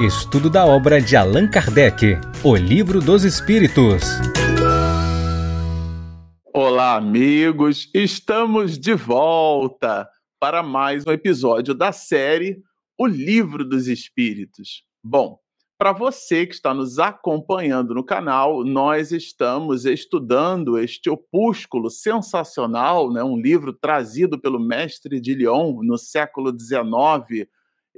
Estudo da obra de Allan Kardec, O Livro dos Espíritos. Olá, amigos! Estamos de volta para mais um episódio da série O Livro dos Espíritos. Bom, para você que está nos acompanhando no canal, nós estamos estudando este opúsculo sensacional, né, um livro trazido pelo mestre de Lyon no século XIX.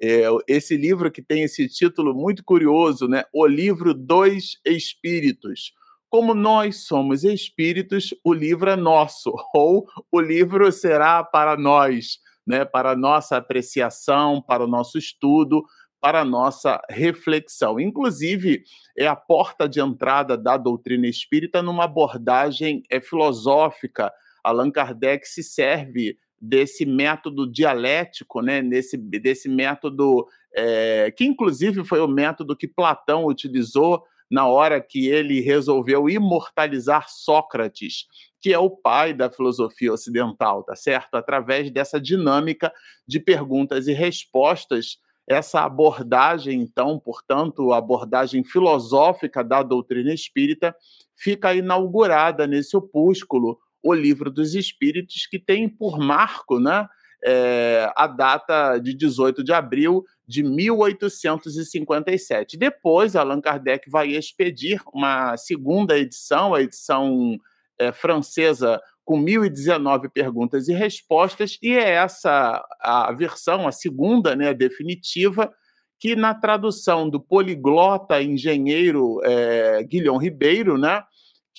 É, esse livro que tem esse título muito curioso, né, O Livro dos Espíritos. Como nós somos espíritos, o livro é nosso, ou o livro será para nós, né, para nossa apreciação, para o nosso estudo para nossa reflexão. Inclusive, é a porta de entrada da doutrina espírita numa abordagem é, filosófica. Allan Kardec se serve desse método dialético, né, nesse, desse método é, que, inclusive, foi o método que Platão utilizou na hora que ele resolveu imortalizar Sócrates, que é o pai da filosofia ocidental, tá certo? Através dessa dinâmica de perguntas e respostas essa abordagem, então, portanto, a abordagem filosófica da doutrina espírita, fica inaugurada nesse opúsculo, o Livro dos Espíritos, que tem por marco né, é, a data de 18 de abril de 1857. Depois, Allan Kardec vai expedir uma segunda edição, a edição é, francesa com 1.019 perguntas e respostas, e é essa a versão, a segunda, né, definitiva, que na tradução do poliglota engenheiro é, Guilhom Ribeiro, né,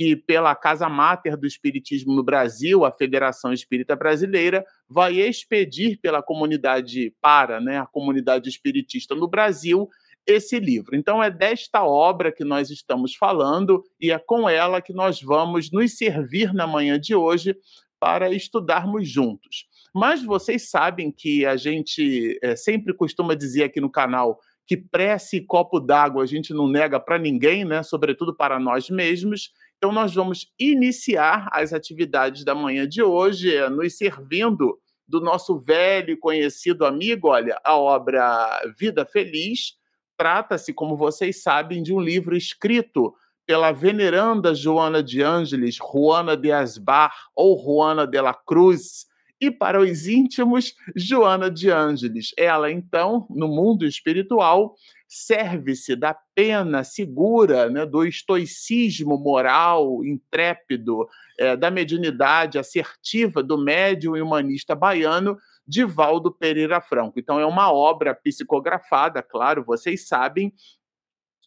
que pela Casa Máter do Espiritismo no Brasil, a Federação Espírita Brasileira, vai expedir pela comunidade para, né, a comunidade espiritista no Brasil, esse livro. Então, é desta obra que nós estamos falando e é com ela que nós vamos nos servir na manhã de hoje para estudarmos juntos. Mas vocês sabem que a gente é, sempre costuma dizer aqui no canal que prece e copo d'água a gente não nega para ninguém, né? sobretudo para nós mesmos. Então, nós vamos iniciar as atividades da manhã de hoje, é, nos servindo do nosso velho e conhecido amigo, olha, a obra Vida Feliz, Trata-se, como vocês sabem, de um livro escrito pela veneranda Joana de Ângeles, Juana de Asbar ou Juana de la Cruz, e para os íntimos, Joana de Ângeles. Ela, então, no mundo espiritual, serve-se da pena segura, né, do estoicismo moral intrépido, é, da mediunidade assertiva do médium e humanista baiano Divaldo Pereira Franco. Então, é uma obra psicografada, claro, vocês sabem.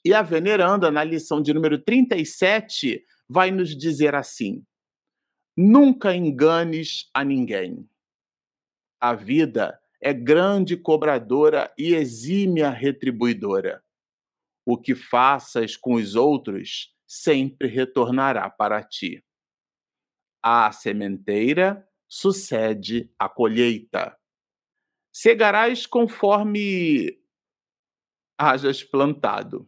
E a veneranda, na lição de número 37, vai nos dizer assim: Nunca enganes a ninguém. A vida é grande cobradora e exímia retribuidora. O que faças com os outros sempre retornará para ti. A sementeira sucede a colheita. Cegarás conforme hajas plantado.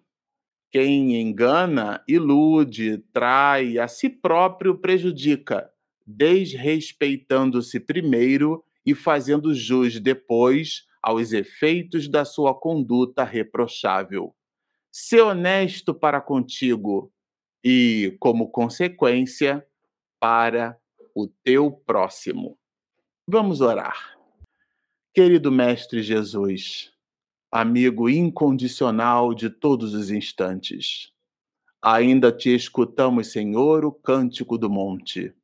Quem engana, ilude, trai, a si próprio prejudica, desrespeitando-se primeiro e fazendo jus depois aos efeitos da sua conduta reprochável. Se honesto para contigo e, como consequência, para o teu próximo. Vamos orar. Querido Mestre Jesus, amigo incondicional de todos os instantes, ainda te escutamos, Senhor, o cântico do monte.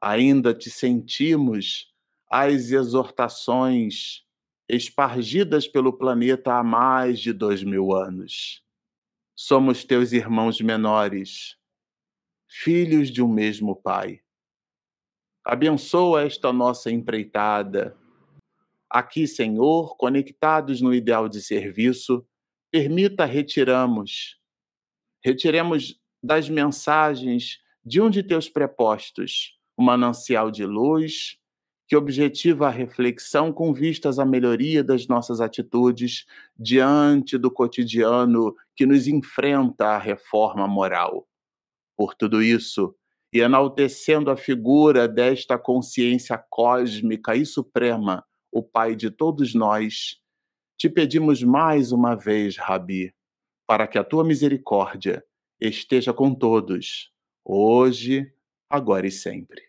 Ainda te sentimos as exortações espargidas pelo planeta há mais de dois mil anos. Somos teus irmãos menores, filhos de um mesmo Pai. Abençoa esta nossa empreitada. Aqui, Senhor, conectados no ideal de serviço, permita retiramos, retiremos das mensagens de um de teus prepostos o manancial de luz que objetiva a reflexão com vistas à melhoria das nossas atitudes diante do cotidiano que nos enfrenta a reforma moral. Por tudo isso, e enaltecendo a figura desta consciência cósmica e suprema, o Pai de todos nós, te pedimos mais uma vez, Rabi, para que a tua misericórdia esteja com todos, hoje, agora e sempre.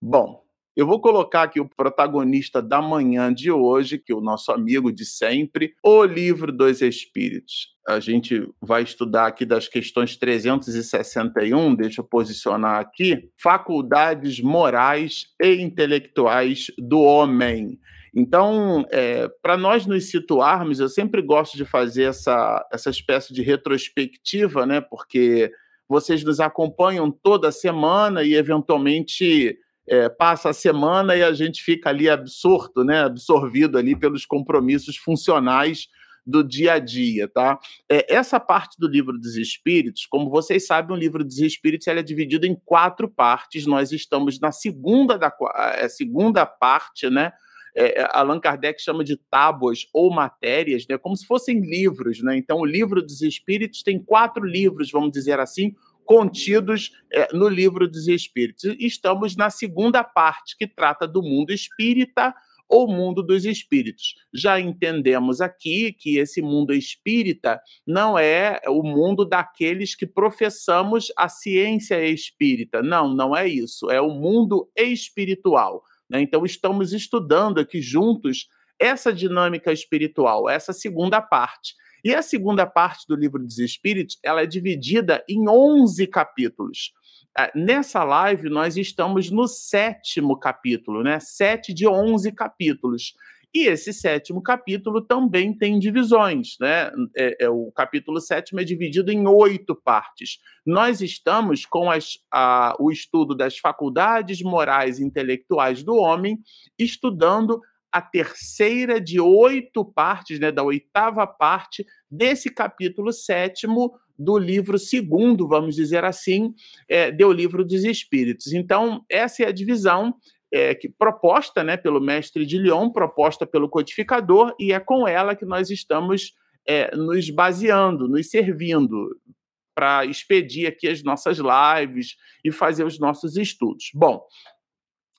Bom, eu vou colocar aqui o protagonista da manhã de hoje, que é o nosso amigo de sempre, o Livro dos Espíritos. A gente vai estudar aqui das questões 361, deixa eu posicionar aqui, faculdades morais e intelectuais do homem. Então, é, para nós nos situarmos, eu sempre gosto de fazer essa, essa espécie de retrospectiva, né? Porque vocês nos acompanham toda semana e, eventualmente, é, passa a semana e a gente fica ali absorto, né, absorvido ali pelos compromissos funcionais do dia a dia, tá? É, essa parte do livro dos Espíritos, como vocês sabem, o livro dos Espíritos é dividido em quatro partes. Nós estamos na segunda da é, segunda parte, né? É, Allan Kardec chama de tábuas ou matérias, né? Como se fossem livros, né? Então, o livro dos Espíritos tem quatro livros, vamos dizer assim, contidos é, no livro dos Espíritos. Estamos na segunda parte, que trata do mundo espírita ou mundo dos espíritos. Já entendemos aqui que esse mundo espírita não é o mundo daqueles que professamos a ciência espírita. Não, não é isso. É o mundo espiritual. Né? Então, estamos estudando aqui juntos essa dinâmica espiritual, essa segunda parte. E a segunda parte do livro dos Espíritos, ela é dividida em 11 capítulos. Ah, nessa live, nós estamos no sétimo capítulo, né? Sete de 11 capítulos. E esse sétimo capítulo também tem divisões, né? É, é, o capítulo sétimo é dividido em oito partes. Nós estamos com as, a, o estudo das faculdades morais e intelectuais do homem, estudando a terceira de oito partes, né, da oitava parte desse capítulo sétimo do livro segundo, vamos dizer assim, é, do livro dos Espíritos. Então, essa é a divisão é, que, proposta né, pelo mestre de Lyon, proposta pelo codificador, e é com ela que nós estamos é, nos baseando, nos servindo para expedir aqui as nossas lives e fazer os nossos estudos. Bom,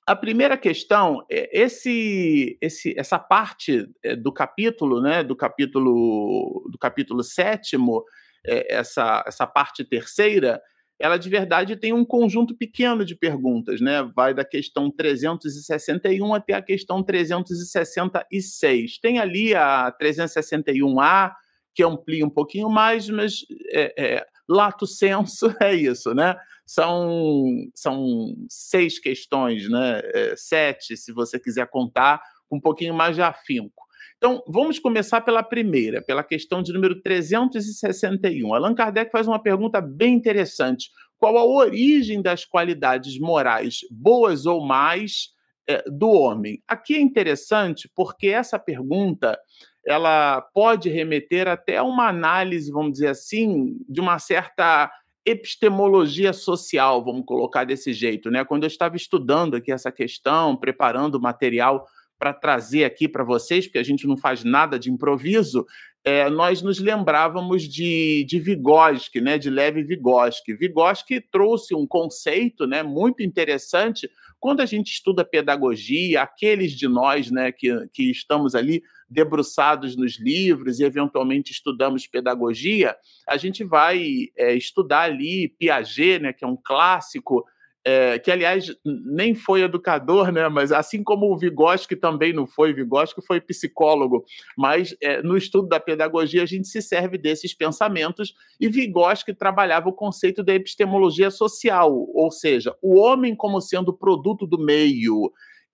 a primeira questão é esse, esse, essa parte é, do capítulo, né, do capítulo do capítulo sétimo, é, essa, essa parte terceira, ela de verdade tem um conjunto pequeno de perguntas, né? Vai da questão 361 até a questão 366. Tem ali a 361A, que amplia um pouquinho mais, mas é, é, lato senso é isso, né? São, são seis questões, né? É, sete, se você quiser contar, um pouquinho mais de afinco. Então, vamos começar pela primeira, pela questão de número 361. Allan Kardec faz uma pergunta bem interessante. Qual a origem das qualidades morais, boas ou mais, é, do homem? Aqui é interessante porque essa pergunta ela pode remeter até a uma análise, vamos dizer assim, de uma certa epistemologia social, vamos colocar desse jeito, né? Quando eu estava estudando aqui essa questão, preparando o material para trazer aqui para vocês, porque a gente não faz nada de improviso, é, nós nos lembrávamos de, de Vygotsky, né, de Lev Vygotsky. Vygotsky trouxe um conceito né, muito interessante quando a gente estuda pedagogia, aqueles de nós né, que, que estamos ali debruçados nos livros e eventualmente estudamos pedagogia, a gente vai é, estudar ali Piaget, né, que é um clássico é, que aliás nem foi educador, né? Mas assim como o Vygotsky também não foi, Vygotsky foi psicólogo, mas é, no estudo da pedagogia a gente se serve desses pensamentos e Vygotsky trabalhava o conceito da epistemologia social, ou seja, o homem como sendo produto do meio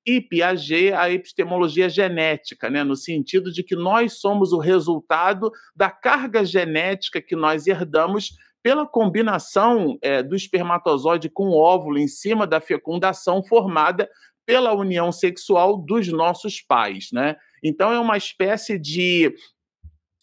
e Piaget a epistemologia genética, né, no sentido de que nós somos o resultado da carga genética que nós herdamos pela combinação é, do espermatozoide com o óvulo em cima da fecundação formada pela união sexual dos nossos pais, né? Então é uma espécie de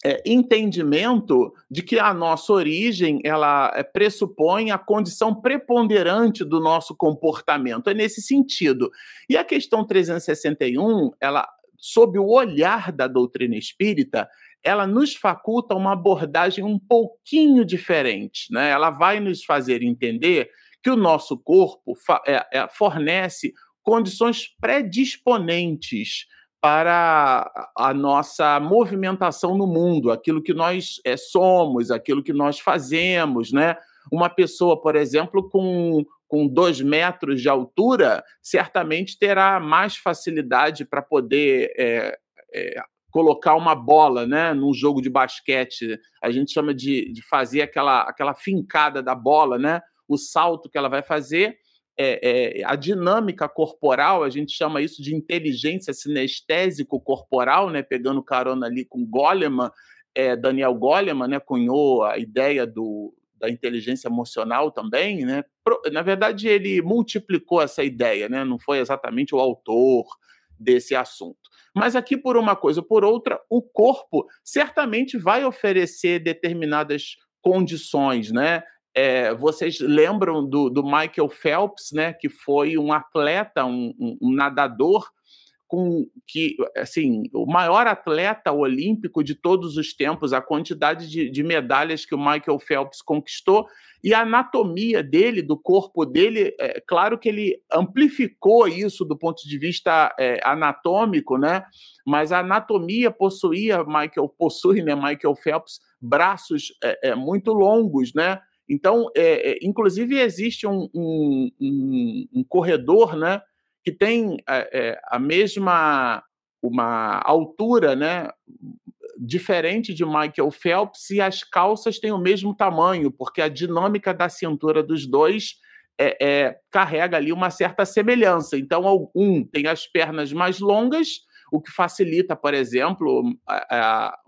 é, entendimento de que a nossa origem ela é, pressupõe a condição preponderante do nosso comportamento. É nesse sentido. E a questão 361, ela sob o olhar da doutrina espírita, ela nos faculta uma abordagem um pouquinho diferente. Né? Ela vai nos fazer entender que o nosso corpo é, é, fornece condições predisponentes para a nossa movimentação no mundo, aquilo que nós é, somos, aquilo que nós fazemos, né? Uma pessoa, por exemplo, com, com dois metros de altura, certamente terá mais facilidade para poder é, é, colocar uma bola né, num jogo de basquete. A gente chama de, de fazer aquela, aquela fincada da bola, né? O salto que ela vai fazer é, é, a dinâmica corporal, a gente chama isso de inteligência sinestésico-corporal, né, pegando carona ali com Goleman, é, Daniel Goleman né, cunhou a ideia do, da inteligência emocional também. Né? Na verdade, ele multiplicou essa ideia, né? não foi exatamente o autor desse assunto. Mas aqui, por uma coisa ou por outra, o corpo certamente vai oferecer determinadas condições, né? É, vocês lembram do, do, Michael Phelps, né, que foi um atleta, um, um, um, nadador com que, assim, o maior atleta olímpico de todos os tempos, a quantidade de, de medalhas que o Michael Phelps conquistou e a anatomia dele, do corpo dele, é claro que ele amplificou isso do ponto de vista é, anatômico, né? Mas a anatomia possuía Michael possui, né? Michael Phelps braços é, é muito longos, né? Então, é, é, inclusive, existe um, um, um, um, corredor né, que tem é, a mesma uma altura né, diferente de Michael Phelps e as calças têm o mesmo tamanho, porque a dinâmica da cintura dos dois é, é, carrega ali uma certa semelhança. Então, um tem as pernas mais longas, o que facilita, por exemplo, a, a,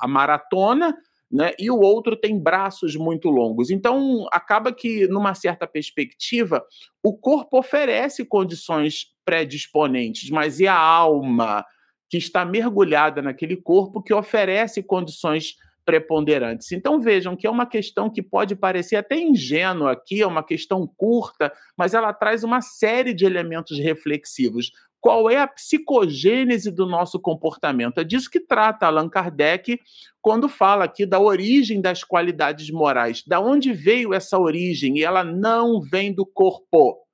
a maratona, né? e o outro tem braços muito longos. Então, acaba que, numa certa perspectiva, o corpo oferece condições predisponentes, mas e a alma que está mergulhada naquele corpo que oferece condições preponderantes. Então vejam que é uma questão que pode parecer até ingênua aqui, é uma questão curta, mas ela traz uma série de elementos reflexivos qual é a psicogênese do nosso comportamento. É disso que trata Allan Kardec quando fala aqui da origem das qualidades morais. Da onde veio essa origem? E ela não vem do corpo.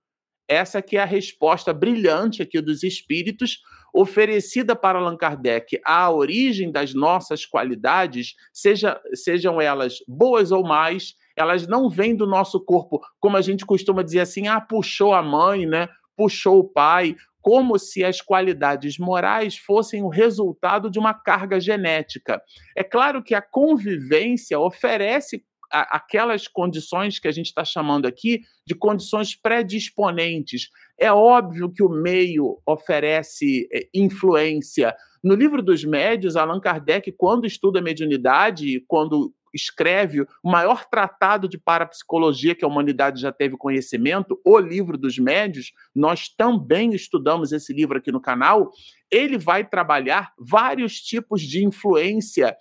Essa que é a resposta brilhante aqui dos espíritos, oferecida para Allan Kardec. A origem das nossas qualidades, seja, sejam elas boas ou mais, elas não vêm do nosso corpo, como a gente costuma dizer assim, ah, puxou a mãe, né? puxou o pai, como se as qualidades morais fossem o resultado de uma carga genética. É claro que a convivência oferece aquelas condições que a gente está chamando aqui de condições predisponentes. É óbvio que o meio oferece é, influência. No livro dos médios, Allan Kardec, quando estuda a mediunidade, quando escreve o maior tratado de parapsicologia que a humanidade já teve conhecimento, O Livro dos Médios, nós também estudamos esse livro aqui no canal. Ele vai trabalhar vários tipos de influência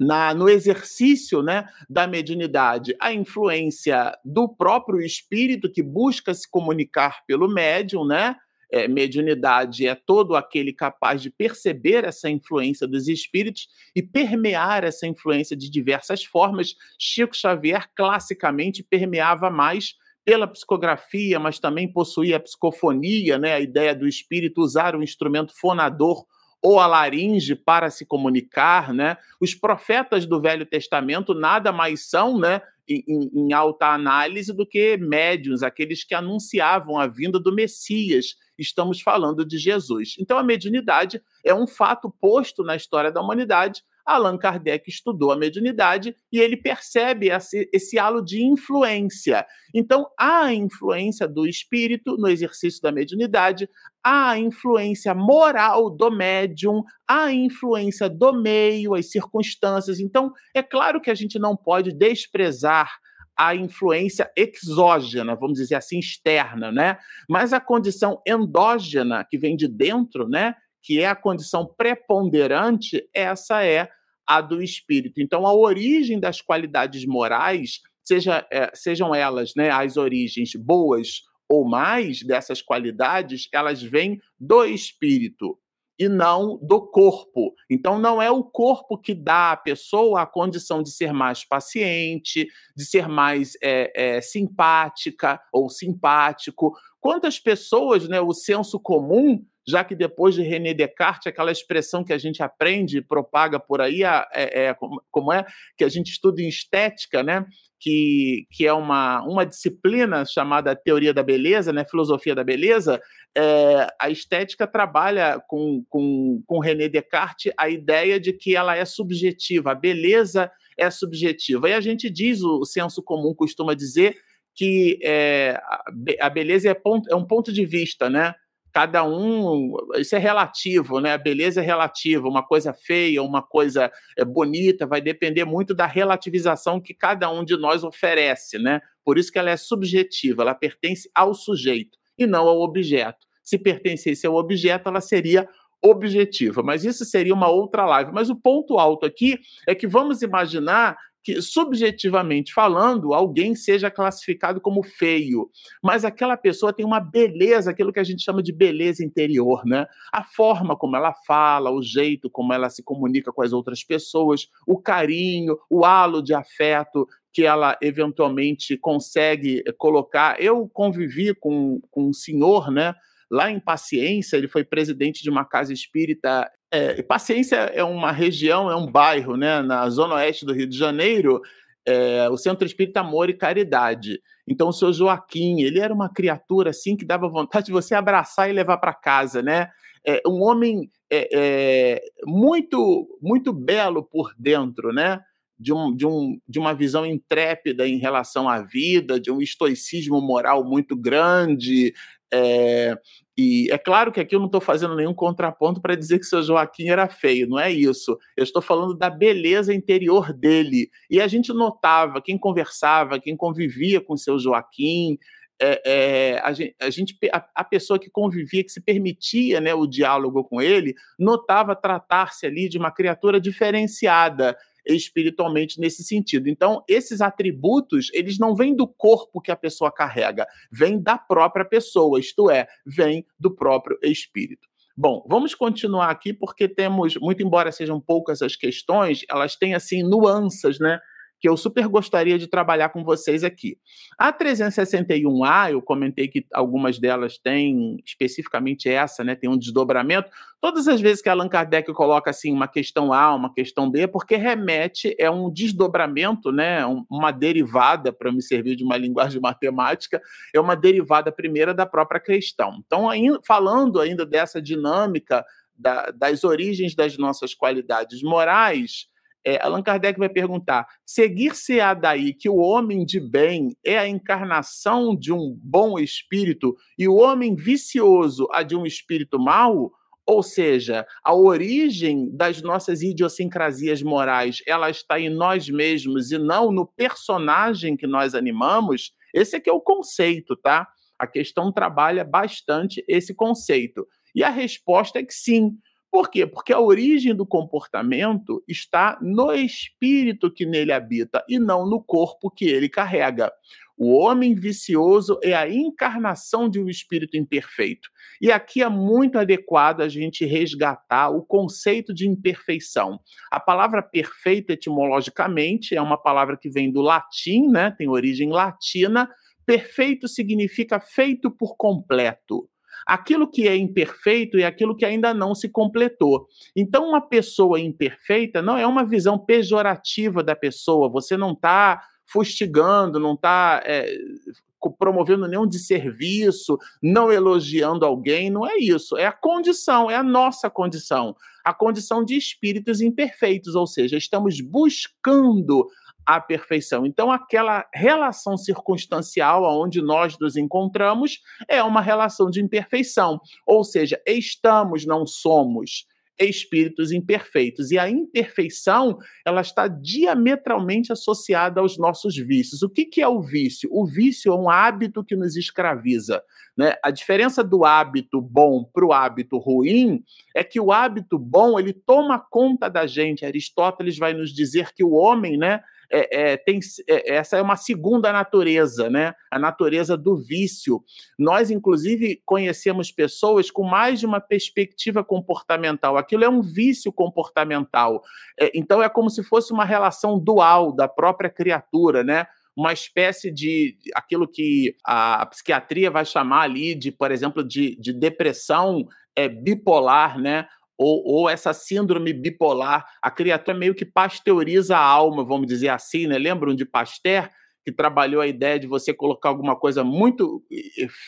na, no exercício né, da mediunidade, a influência do próprio espírito que busca se comunicar pelo médium, né? É, mediunidade é todo aquele capaz de perceber essa influência dos espíritos e permear essa influência de diversas formas. Chico Xavier classicamente permeava mais pela psicografia, mas também possuía a psicofonia, né, a ideia do espírito usar o instrumento fonador ou a laringe para se comunicar, né? Os profetas do Velho Testamento nada mais são, né, em, em alta análise do que médiuns, aqueles que anunciavam a vinda do Messias estamos falando de Jesus. Então, a mediunidade é um fato posto na história da humanidade. Allan Kardec estudou a mediunidade e ele percebe esse, esse halo de influência. Então, há a influência do espírito no exercício da mediunidade, há a influência moral do médium, há a influência do meio, as circunstâncias. Então, é claro que a gente não pode desprezar a influência exógena, vamos dizer assim, externa, né? Mas a condição endógena, que vem de dentro, né? Que é a condição preponderante, essa é a do espírito. Então, a origem das qualidades morais, seja, é, sejam elas né, as origens boas ou mais dessas qualidades, elas vêm do espírito e não do corpo. Então, não é o corpo que dá à pessoa a condição de ser mais paciente, de ser mais é, é, simpática ou simpático. Quantas pessoas, né, o senso comum já que depois de René Descartes, aquela expressão que a gente aprende e propaga por aí, é, é, como é que a gente estuda em estética, né? Que, que é uma, uma disciplina chamada teoria da beleza, né? filosofia da beleza, é, a estética trabalha com, com, com René Descartes a ideia de que ela é subjetiva, a beleza é subjetiva. E a gente diz, o senso comum costuma dizer, que é, a beleza é, ponto, é um ponto de vista, né? Cada um, isso é relativo, né? A beleza é relativa, uma coisa feia, uma coisa é, bonita, vai depender muito da relativização que cada um de nós oferece, né? Por isso que ela é subjetiva, ela pertence ao sujeito e não ao objeto. Se pertencesse ao objeto, ela seria objetiva, mas isso seria uma outra live. Mas o ponto alto aqui é que vamos imaginar que, subjetivamente falando, alguém seja classificado como feio, mas aquela pessoa tem uma beleza, aquilo que a gente chama de beleza interior, né? A forma como ela fala, o jeito como ela se comunica com as outras pessoas, o carinho, o halo de afeto que ela eventualmente consegue colocar. Eu convivi com, com um senhor, né? Lá em Paciência, ele foi presidente de uma casa espírita. É, Paciência é uma região, é um bairro, né, na zona oeste do Rio de Janeiro, é, o Centro Espírita Amor e Caridade. Então, o senhor Joaquim, ele era uma criatura assim que dava vontade de você abraçar e levar para casa, né? É, um homem é, é, muito, muito belo por dentro, né? De, um, de, um, de uma visão intrépida em relação à vida, de um estoicismo moral muito grande, é, e é claro que aqui eu não estou fazendo nenhum contraponto para dizer que seu Joaquim era feio, não é isso. Eu estou falando da beleza interior dele. E a gente notava, quem conversava, quem convivia com seu Joaquim, é, é, a, gente, a, gente, a, a, pessoa que convivia, que se permitia né, o diálogo com ele, notava tratar-se ali de uma criatura diferenciada, espiritualmente nesse sentido. Então, esses atributos, eles não vêm do corpo que a pessoa carrega, vêm da própria pessoa, isto é, vêm do próprio espírito. Bom, vamos continuar aqui porque temos, muito embora sejam poucas as questões, elas têm assim nuances, né? Que eu super gostaria de trabalhar com vocês aqui. A 361A, eu comentei que algumas delas têm, especificamente essa, né, tem um desdobramento. Todas as vezes que Allan Kardec coloca assim uma questão A, uma questão B, é porque remete é um desdobramento, né, uma derivada, para me servir de uma linguagem matemática, é uma derivada primeira da própria questão. Então, falando ainda dessa dinâmica da, das origens das nossas qualidades morais, é, Allan Kardec vai perguntar: seguir-se-á daí que o homem de bem é a encarnação de um bom espírito e o homem vicioso a de um espírito mau? Ou seja, a origem das nossas idiosincrasias morais, ela está em nós mesmos e não no personagem que nós animamos? Esse aqui é o conceito, tá? A questão trabalha bastante esse conceito. E a resposta é que sim. Por quê? Porque a origem do comportamento está no espírito que nele habita e não no corpo que ele carrega. O homem vicioso é a encarnação de um espírito imperfeito. E aqui é muito adequado a gente resgatar o conceito de imperfeição. A palavra perfeito, etimologicamente, é uma palavra que vem do latim, né? tem origem latina. Perfeito significa feito por completo aquilo que é imperfeito é aquilo que ainda não se completou. Então, uma pessoa imperfeita não é uma visão pejorativa da pessoa, você não está fustigando, não está é, promovendo nenhum desserviço, não elogiando alguém, não é isso. É a condição, é a nossa condição. A condição de espíritos imperfeitos, ou seja, estamos buscando a perfeição. Então, aquela relação circunstancial onde nós nos encontramos é uma relação de imperfeição, ou seja, estamos, não somos espíritos imperfeitos. E a imperfeição, ela está diametralmente associada aos nossos vícios. O que, que é o vício? O vício é um hábito que nos escraviza. Né? A diferença do hábito bom para o hábito ruim é que o hábito bom, ele toma conta da gente. Aristóteles vai nos dizer que o homem, né, é, é, tem, é, essa é uma segunda natureza, né? A natureza do vício. Nós, inclusive, conhecemos pessoas com mais de uma perspectiva comportamental. Aquilo é um vício comportamental. É, então, é como se fosse uma relação dual da própria criatura, né? uma espécie de aquilo que a, psiquiatria vai chamar ali de, por exemplo, de, de depressão é, bipolar, né? Ou, ou, essa síndrome bipolar, a criatura meio que pasteuriza a alma, vamos dizer assim, né? Lembram de Pasteur, que trabalhou a ideia de você colocar alguma coisa muito.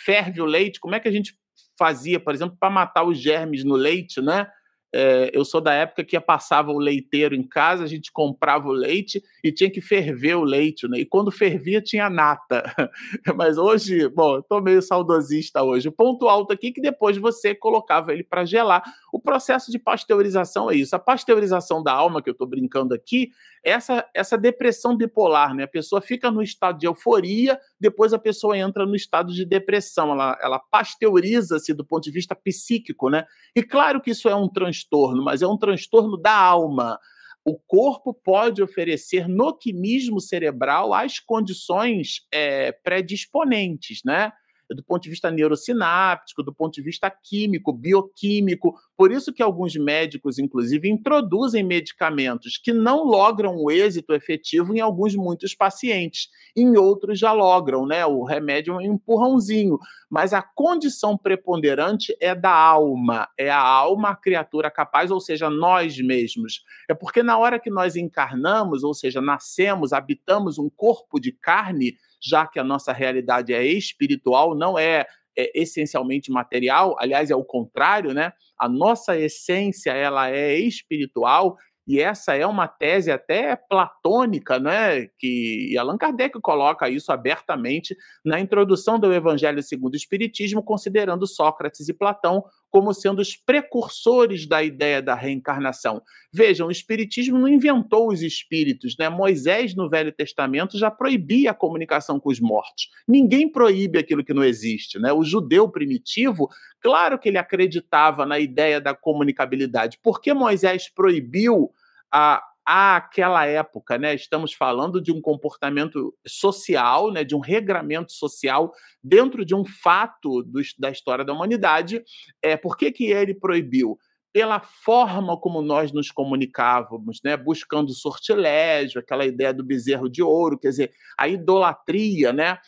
ferve o leite? Como é que a gente fazia, por exemplo, para matar os germes no leite, né? É, eu sou da época que passava o leiteiro em casa, a gente comprava o leite e tinha que ferver o leite, né? E quando fervia tinha nata. Mas hoje, bom, estou meio saudosista hoje. O ponto alto aqui é que depois você colocava ele para gelar. O processo de pasteurização é isso. A pasteurização da alma que eu estou brincando aqui, essa essa depressão bipolar, né? A pessoa fica no estado de euforia, depois a pessoa entra no estado de depressão. Ela, ela pasteuriza-se do ponto de vista psíquico, né? E claro que isso é um transtorno transtorno, mas é um transtorno da alma. O corpo pode oferecer no quimismo cerebral as condições é, predisponentes, né? Do ponto de vista neurosináptico, do ponto de vista químico, bioquímico. Por isso que alguns médicos, inclusive, introduzem medicamentos que não logram o êxito efetivo em alguns muitos pacientes. Em outros já logram, né? O remédio é um empurrãozinho. Mas a condição preponderante é da alma, é a alma a criatura capaz, ou seja, nós mesmos. É porque na hora que nós encarnamos, ou seja, nascemos, habitamos um corpo de carne, já que a nossa realidade é espiritual, não é, é essencialmente material, aliás, é o contrário, né? A nossa essência ela é espiritual e essa é uma tese até platônica, né? que Allan Kardec coloca isso abertamente na introdução do Evangelho segundo o Espiritismo, considerando Sócrates e Platão como sendo os precursores da ideia da reencarnação. Vejam, o Espiritismo não inventou os espíritos, né? Moisés, no Velho Testamento, já proibia a comunicação com os mortos. Ninguém proíbe aquilo que não existe, né? O judeu primitivo, claro que ele acreditava na ideia da comunicabilidade. Por que Moisés proibiu a, àquela época, né? Estamos falando de um comportamento social, né? De um regramento social dentro de um fato do, da história da humanidade. É por que, que ele proibiu? Pela forma como nós nos comunicávamos, né? Buscando sortilégio, aquela ideia do bezerro de ouro, quer dizer, a idolatria, né?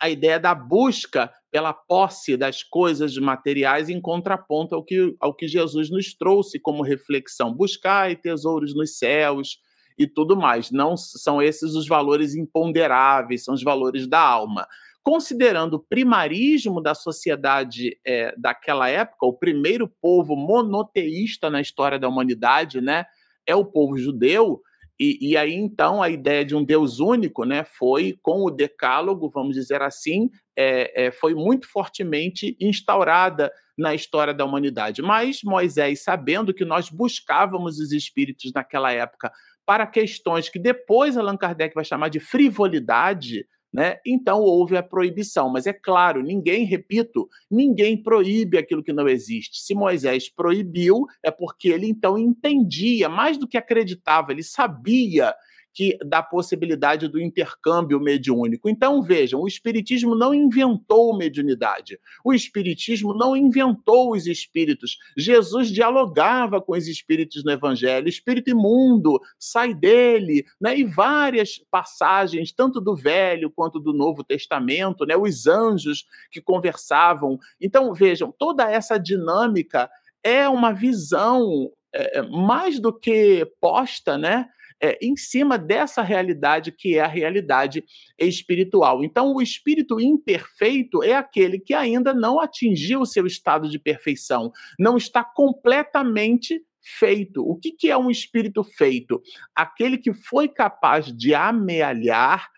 A ideia da busca pela posse das coisas materiais em contraponto ao que, ao que Jesus nos trouxe como reflexão. Buscai tesouros nos céus e tudo mais. Não são esses os valores imponderáveis, são os valores da alma. Considerando o primarismo da sociedade é, daquela época, o primeiro povo monoteísta na história da humanidade, né, é o povo judeu, e, e, aí, então, a ideia de um Deus único né, foi, com o decálogo, vamos dizer assim, é, é, foi muito fortemente instaurada na história da humanidade. Mas Moisés, sabendo que nós buscávamos os espíritos naquela época para questões que depois Allan Kardec vai chamar de frivolidade, né? Então houve a proibição, mas é claro, ninguém, repito, ninguém proíbe aquilo que não existe. Se Moisés proibiu, é porque ele então entendia, mais do que acreditava, ele sabia que da possibilidade do intercâmbio mediúnico. Então, vejam, o Espiritismo não inventou mediunidade. O Espiritismo não inventou os espíritos. Jesus dialogava com os espíritos no Evangelho. Espírito imundo, sai dele, né? E várias passagens, tanto do Velho quanto do Novo Testamento, né? Os anjos que conversavam. Então, vejam, toda essa dinâmica é uma visão é, mais do que posta, né? É, em cima dessa realidade que é a realidade espiritual. Então, o espírito imperfeito é aquele que ainda não atingiu o seu estado de perfeição, não está completamente feito. O que, que é um espírito feito? Aquele que foi capaz de amealhar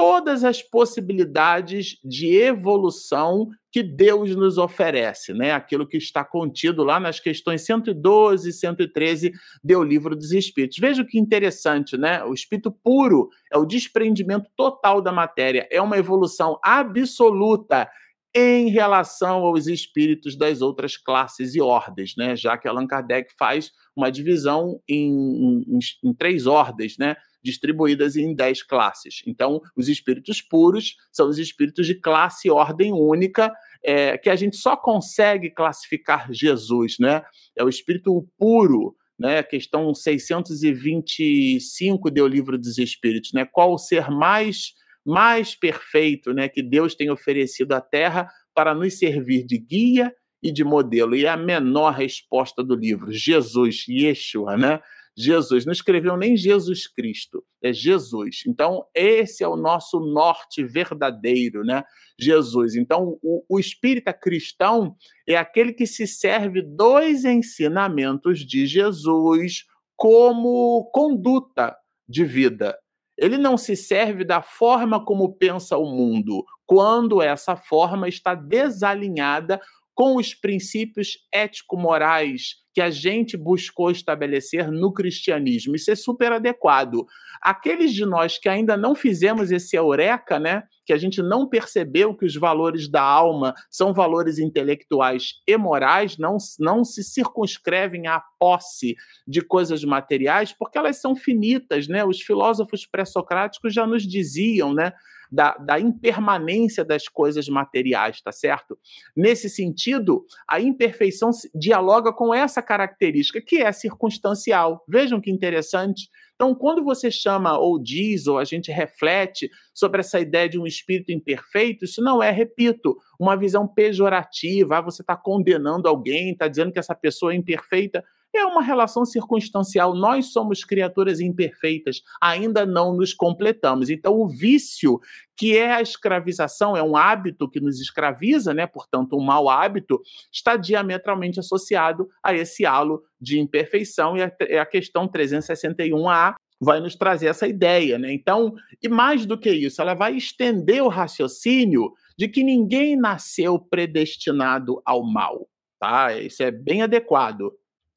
todas as possibilidades de evolução que Deus nos oferece, né? Aquilo que está contido lá nas questões 112 e 113 do Livro dos Espíritos. Veja que interessante, né? O espírito puro é o desprendimento total da matéria, é uma evolução absoluta em relação aos espíritos das outras classes e ordens, né? Já que Allan Kardec faz uma divisão em, em, em três ordens, né? Distribuídas em 10 classes. Então, os espíritos puros são os espíritos de classe e ordem única, é, que a gente só consegue classificar Jesus, né? É o espírito puro, né? Questão 625 do Livro dos Espíritos, né? Qual o ser mais mais perfeito, né, que Deus tem oferecido à Terra para nos servir de guia e de modelo. E a menor resposta do livro, Jesus, Yeshua, né? Jesus. Não escreveu nem Jesus Cristo, é Jesus. Então, esse é o nosso norte verdadeiro, né? Jesus. Então, o, o espírita cristão é aquele que se serve dos ensinamentos de Jesus como conduta de vida. Ele não se serve da forma como pensa o mundo, quando essa forma está desalinhada com os princípios ético-morais que a gente buscou estabelecer no cristianismo. Isso é super adequado. Aqueles de nós que ainda não fizemos esse eureka, né, que a gente não percebeu que os valores da alma são valores intelectuais e morais, não, não se circunscrevem à posse de coisas materiais, porque elas são finitas, né? Os filósofos pré-socráticos já nos diziam, né? da, da impermanência das coisas materiais, tá certo? Nesse sentido, a imperfeição dialoga com essa característica, que é circunstancial. Vejam que interessante. Então, quando você chama ou diz, ou a gente reflete sobre essa ideia de um espírito imperfeito, isso não é, repito, uma visão pejorativa. Ah, você está condenando alguém, está dizendo que essa pessoa é imperfeita é uma relação circunstancial. Nós somos criaturas imperfeitas, ainda não nos completamos. Então, o vício, que é a escravização, é um hábito que nos escraviza, né? portanto, um mau hábito, está diametralmente associado a esse halo de imperfeição, e a, questão 361A vai nos trazer essa ideia, né? Então, e mais do que isso, ela vai estender o raciocínio de que ninguém nasceu predestinado ao mal, tá? Isso é bem adequado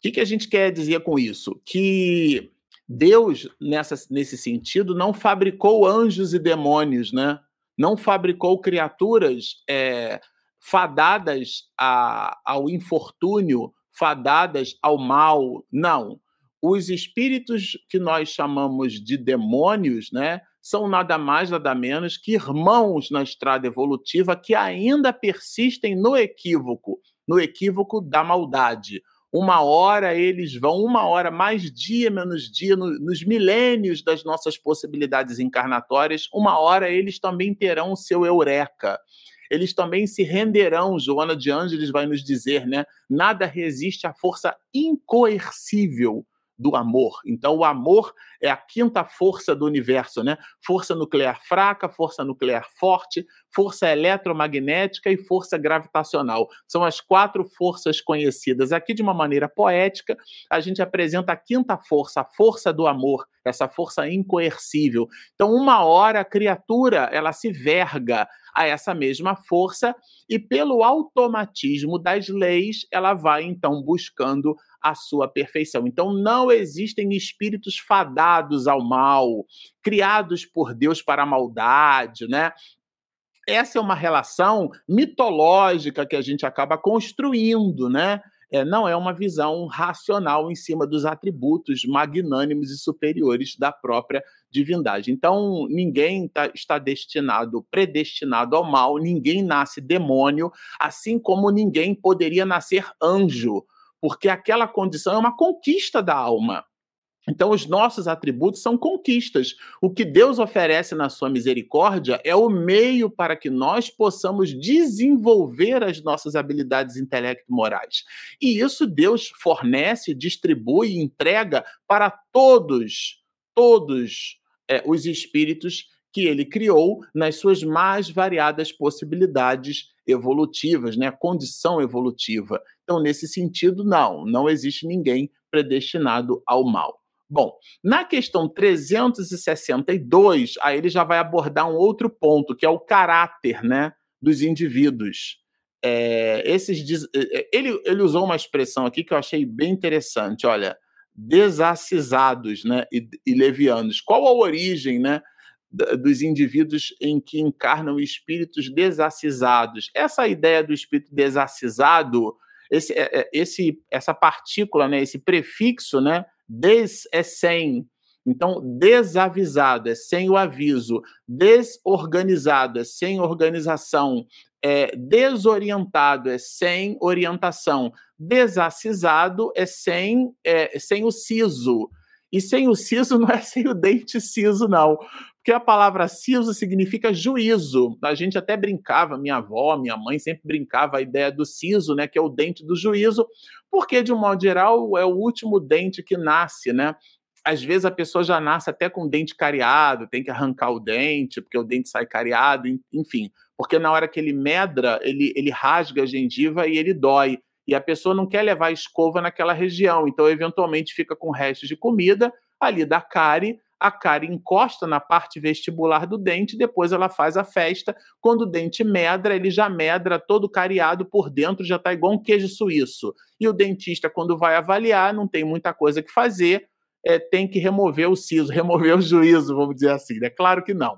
que, que a gente quer dizer com isso? Que Deus, nessa, nesse sentido, não fabricou anjos e demônios, né? Não fabricou criaturas é, fadadas a, ao infortúnio, fadadas ao mal. Não. Os espíritos que nós chamamos de demônios, né? São nada mais, nada menos que irmãos na estrada evolutiva que ainda persistem no equívoco, no equívoco da maldade uma hora eles vão, uma hora mais dia menos dia, no, nos milênios das nossas possibilidades encarnatórias, uma hora eles também terão o seu eureka. Eles também se renderão, Joana de Ângeles vai nos dizer, né? Nada resiste à força incoercível do amor. Então, o amor é a quinta força do universo, né? Força nuclear fraca, força nuclear forte, força eletromagnética e força gravitacional. São as quatro forças conhecidas. Aqui, de uma maneira poética, a gente apresenta a quinta força, a força do amor, essa força incoercível. Então, uma hora a criatura ela se verga a essa mesma força e pelo automatismo das leis ela vai então buscando a sua perfeição. Então não existem espíritos fadados ao mal, criados por Deus para a maldade, né? Essa é uma relação mitológica que a gente acaba construindo, né? É, não é uma visão racional em cima dos atributos magnânimos e superiores da própria divindade. Então, ninguém tá, está destinado, predestinado ao mal, ninguém nasce demônio, assim como ninguém poderia nascer anjo porque aquela condição é uma conquista da alma. Então, os nossos atributos são conquistas. O que Deus oferece na sua misericórdia é o meio para que nós possamos desenvolver as nossas habilidades intelecto-morais. E isso Deus fornece, distribui entrega para todos, todos é, os espíritos que ele criou nas suas mais variadas possibilidades evolutivas, né? condição evolutiva. Então, nesse sentido, não, não existe ninguém predestinado ao mal. Bom, na questão 362, aí ele já vai abordar um outro ponto, que é o caráter né, dos indivíduos. É, esses, é, é, ele, ele usou uma expressão aqui que eu achei bem interessante, olha, desacisados né, e, e levianos. Qual a origem né, dos indivíduos em que encarnam espíritos desacisados. Essa ideia do espírito desacisado, esse, é, esse, essa partícula, né, esse prefixo, né, des é sem. Então, desavisado é sem o aviso, desorganizado é sem organização, é, desorientado é sem orientação, desacisado é sem, é, sem o siso. E sem o siso não é sem o dente siso, não. Porque a palavra siso significa juízo. A gente até brincava, minha avó, minha mãe sempre brincava a ideia do siso, né, que é o dente do juízo, porque de um modo geral é o último dente que nasce, né? Às vezes a pessoa já nasce até com o dente cariado, tem que arrancar o dente, porque o dente sai cariado, enfim. Porque na hora que ele medra, ele, ele rasga a gengiva e ele dói. E a pessoa não quer levar escova naquela região, então eventualmente fica com restos de comida ali da cárie a cárie encosta na parte vestibular do dente, depois ela faz a festa. Quando o dente medra, ele já medra todo cariado por dentro, já está igual um queijo suíço. E o dentista, quando vai avaliar, não tem muita coisa que fazer, é, tem que remover o siso, remover o juízo, vamos dizer assim. É né? claro que não.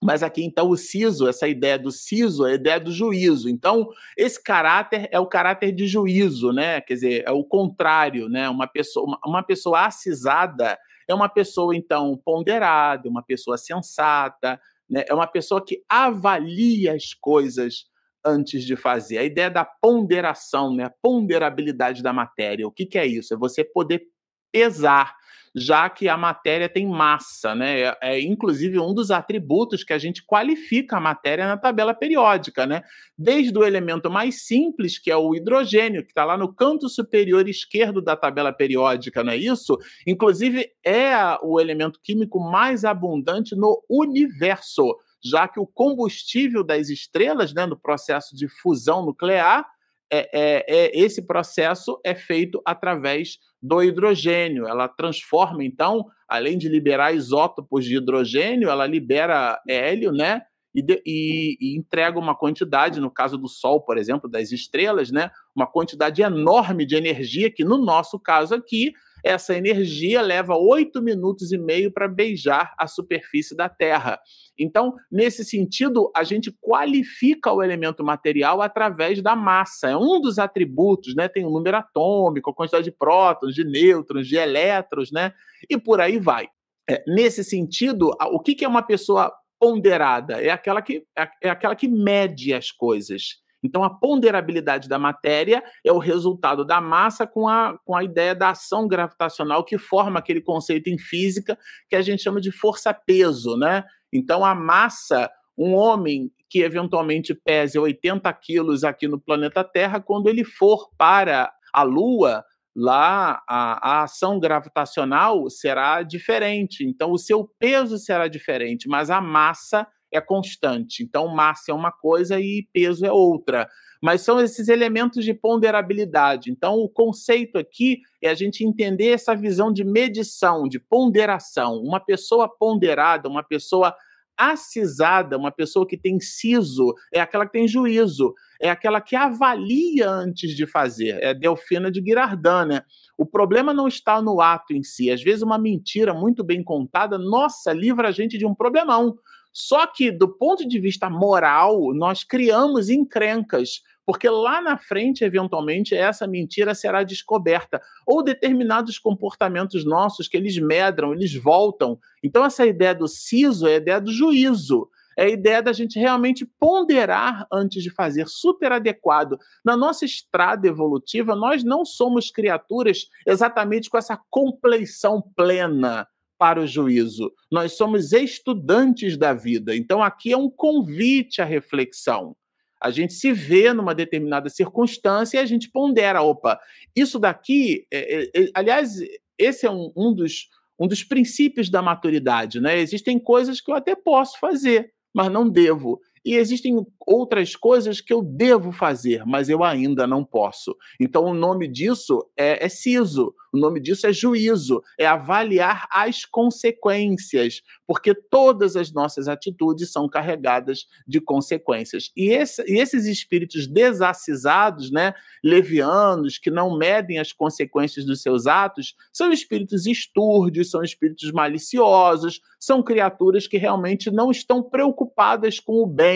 Mas aqui, então, o siso, essa ideia do siso é a ideia do juízo. Então, esse caráter é o caráter de juízo, né? Quer dizer, é o contrário, né? Uma pessoa, uma pessoa acisada é uma pessoa, então, ponderada, uma pessoa sensata, né? é uma pessoa que avalia as coisas antes de fazer. A ideia da ponderação, né? ponderabilidade da matéria. O que, que é isso? É você poder pesar já que a matéria tem massa, né? É, é, inclusive um dos atributos que a gente qualifica a matéria na tabela periódica, né? Desde o elemento mais simples, que é o hidrogênio, que está lá no canto superior esquerdo da tabela periódica, não é isso? Inclusive é o elemento químico mais abundante no universo, já que o combustível das estrelas, né, no processo de fusão nuclear, é, é, é, esse processo é feito através do hidrogênio. Ela transforma, então, além de liberar isótopos de hidrogênio, ela libera hélio, né? E, de, e, e, entrega uma quantidade, no caso do Sol, por exemplo, das estrelas, né? Uma quantidade enorme de energia, que no nosso caso aqui essa energia leva oito minutos e meio para beijar a superfície da Terra. Então, nesse sentido, a gente qualifica o elemento material através da massa. É um dos atributos, né? Tem o número atômico, a quantidade de prótons, de nêutrons, de elétrons, né? E por aí vai. É, nesse sentido, o que, que é uma pessoa ponderada? É aquela que, é, é aquela que mede as coisas. Então, a ponderabilidade da matéria é o resultado da massa com a, com a ideia da ação gravitacional que forma aquele conceito em física que a gente chama de força-peso, né? Então, a massa, um homem que eventualmente pese 80 quilos aqui no planeta Terra, quando ele for para a Lua, lá a, a, ação gravitacional será diferente. Então, o seu peso será diferente, mas a massa é constante. Então, massa é uma coisa e peso é outra. Mas são esses elementos de ponderabilidade. Então, o conceito aqui é a gente entender essa visão de medição, de ponderação. Uma pessoa ponderada, uma pessoa acisada, uma pessoa que tem siso, é aquela que tem juízo, é aquela que avalia antes de fazer. É Delfina de Girardin, né? O problema não está no ato em si. Às vezes, uma mentira muito bem contada, nossa, livra a gente de um problemão. Só que, do ponto de vista moral, nós criamos encrencas, porque lá na frente, eventualmente, essa mentira será descoberta. Ou determinados comportamentos nossos que eles medram, eles voltam. Então, essa ideia do siso é a ideia do juízo. É a ideia da gente realmente ponderar antes de fazer, super adequado. Na nossa estrada evolutiva, nós não somos criaturas exatamente com essa compleição plena para o juízo. Nós somos estudantes da vida. Então, aqui é um convite à reflexão. A gente se vê numa determinada circunstância e a gente pondera: opa, isso daqui. É, é, é, aliás, esse é um, um, dos, um dos princípios da maturidade. Né? Existem coisas que eu até posso fazer, mas não devo. E existem outras coisas que eu devo fazer, mas eu ainda não posso. Então, o nome disso é, é siso, o nome disso é juízo, é avaliar as consequências, porque todas as nossas atitudes são carregadas de consequências. E, esse, e esses espíritos desacisados, né, levianos, que não medem as consequências dos seus atos, são espíritos estúrdios, são espíritos maliciosos, são criaturas que realmente não estão preocupadas com o bem,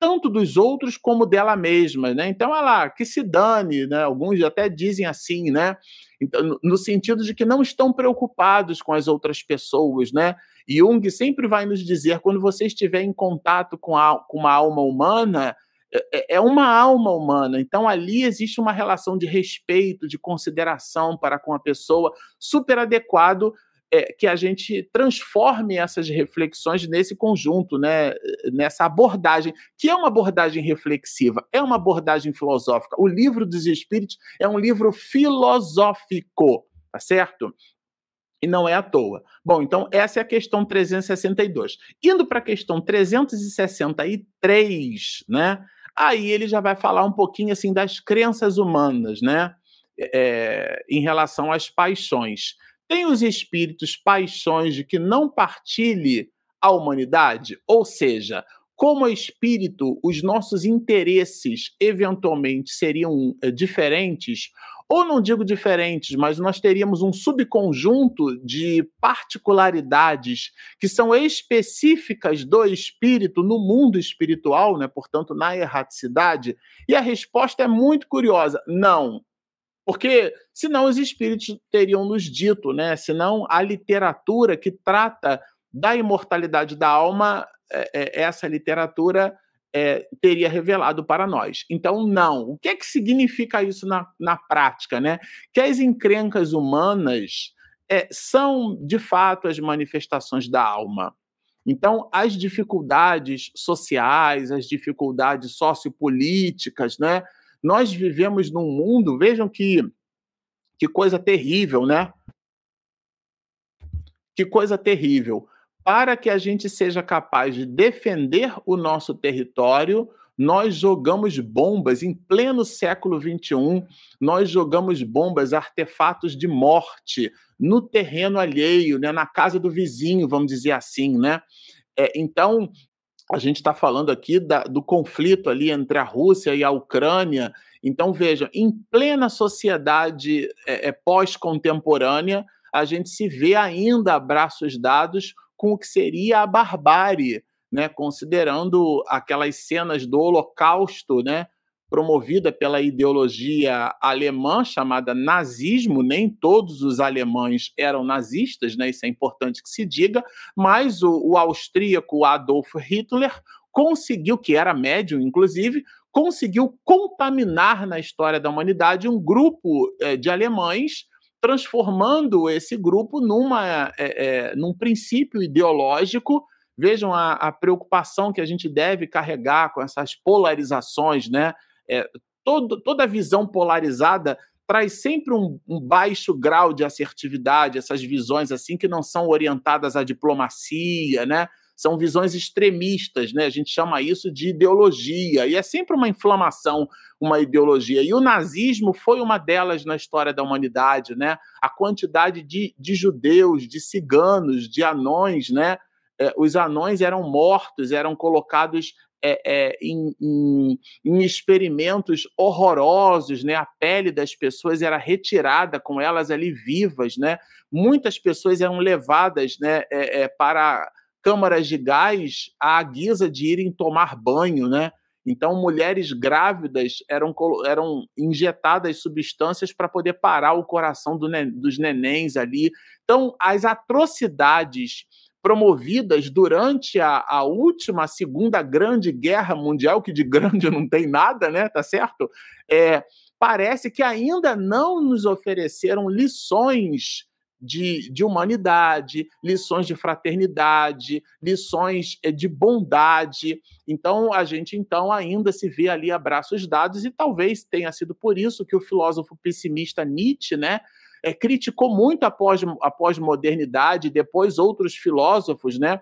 tanto dos outros como dela mesma, né? Então, ela que se dane, né? Alguns até dizem assim, né? Então, no sentido de que não estão preocupados com as outras pessoas, né? Jung sempre vai nos dizer quando você estiver em contato com, a, com uma alma humana, é, é uma alma humana. Então ali existe uma relação de respeito, de consideração para com a pessoa, super adequado é, que a gente transforme essas reflexões nesse conjunto, né, nessa abordagem, que é uma abordagem reflexiva, é uma abordagem filosófica. O livro dos Espíritos é um livro filosófico, tá certo? E não é à toa. Bom, então essa é a questão 362. Indo para a questão 363, né? Aí ele já vai falar um pouquinho assim das crenças humanas, né? É, em relação às paixões. Tem os espíritos paixões de que não partilhe a humanidade? Ou seja, como espírito, os nossos interesses eventualmente seriam é, diferentes, ou não digo diferentes, mas nós teríamos um subconjunto de particularidades que são específicas do espírito no mundo espiritual, né? portanto, na erraticidade? E a resposta é muito curiosa: não. Porque senão os espíritos teriam nos dito, né? Senão a literatura que trata da imortalidade da alma, é, é, essa literatura é, teria revelado para nós. Então, não. O que é que significa isso na, na prática, né? Que as encrencas humanas é, são, de fato, as manifestações da alma. Então, as dificuldades sociais, as dificuldades sociopolíticas, né? Nós vivemos num mundo, vejam que, que coisa terrível, né? Que coisa terrível. Para que a gente seja capaz de defender o nosso território, nós jogamos bombas em pleno século XXI, nós jogamos bombas, artefatos de morte no terreno alheio, né, na casa do vizinho, vamos dizer assim, né? É, então, a gente está falando aqui da, do conflito ali entre a Rússia e a Ucrânia. Então, veja, em plena sociedade é, é, pós-contemporânea, a gente se vê ainda a braços dados com o que seria a barbárie, né? considerando aquelas cenas do Holocausto, né? Promovida pela ideologia alemã chamada nazismo, nem todos os alemães eram nazistas, né? isso é importante que se diga, mas o, o austríaco Adolf Hitler conseguiu, que era médium inclusive, conseguiu contaminar na história da humanidade um grupo é, de alemães, transformando esse grupo numa, é, é, num princípio ideológico Vejam a, a, preocupação que a gente deve carregar com essas polarizações, né? É, todo, toda visão polarizada traz sempre um, um, baixo grau de assertividade, essas visões assim que não são orientadas à diplomacia, né? São visões extremistas, né? A gente chama isso de ideologia, e é sempre uma inflamação, uma ideologia. E o nazismo foi uma delas na história da humanidade, né? A quantidade de, de judeus, de ciganos, de anões, né? É, os anões eram mortos, eram colocados é, é, em, em, em, experimentos horrorosos, né? A pele das pessoas era retirada com elas ali vivas, né? Muitas pessoas eram levadas, né, é, é para câmaras de gás à guisa de irem tomar banho, né? Então, mulheres grávidas eram, eram injetadas substâncias para poder parar o coração do, dos nenéns ali. Então, as atrocidades promovidas durante a, a última, segunda grande guerra mundial, que de grande não tem nada, né? Tá certo? É, parece que ainda não nos ofereceram lições de, de, humanidade, lições de fraternidade, lições eh, de bondade. Então, a gente então ainda se vê ali a braços dados, e talvez tenha sido por isso que o filósofo pessimista Nietzsche, né, é, criticou muito a, pós, a pós-modernidade, depois outros filósofos, né?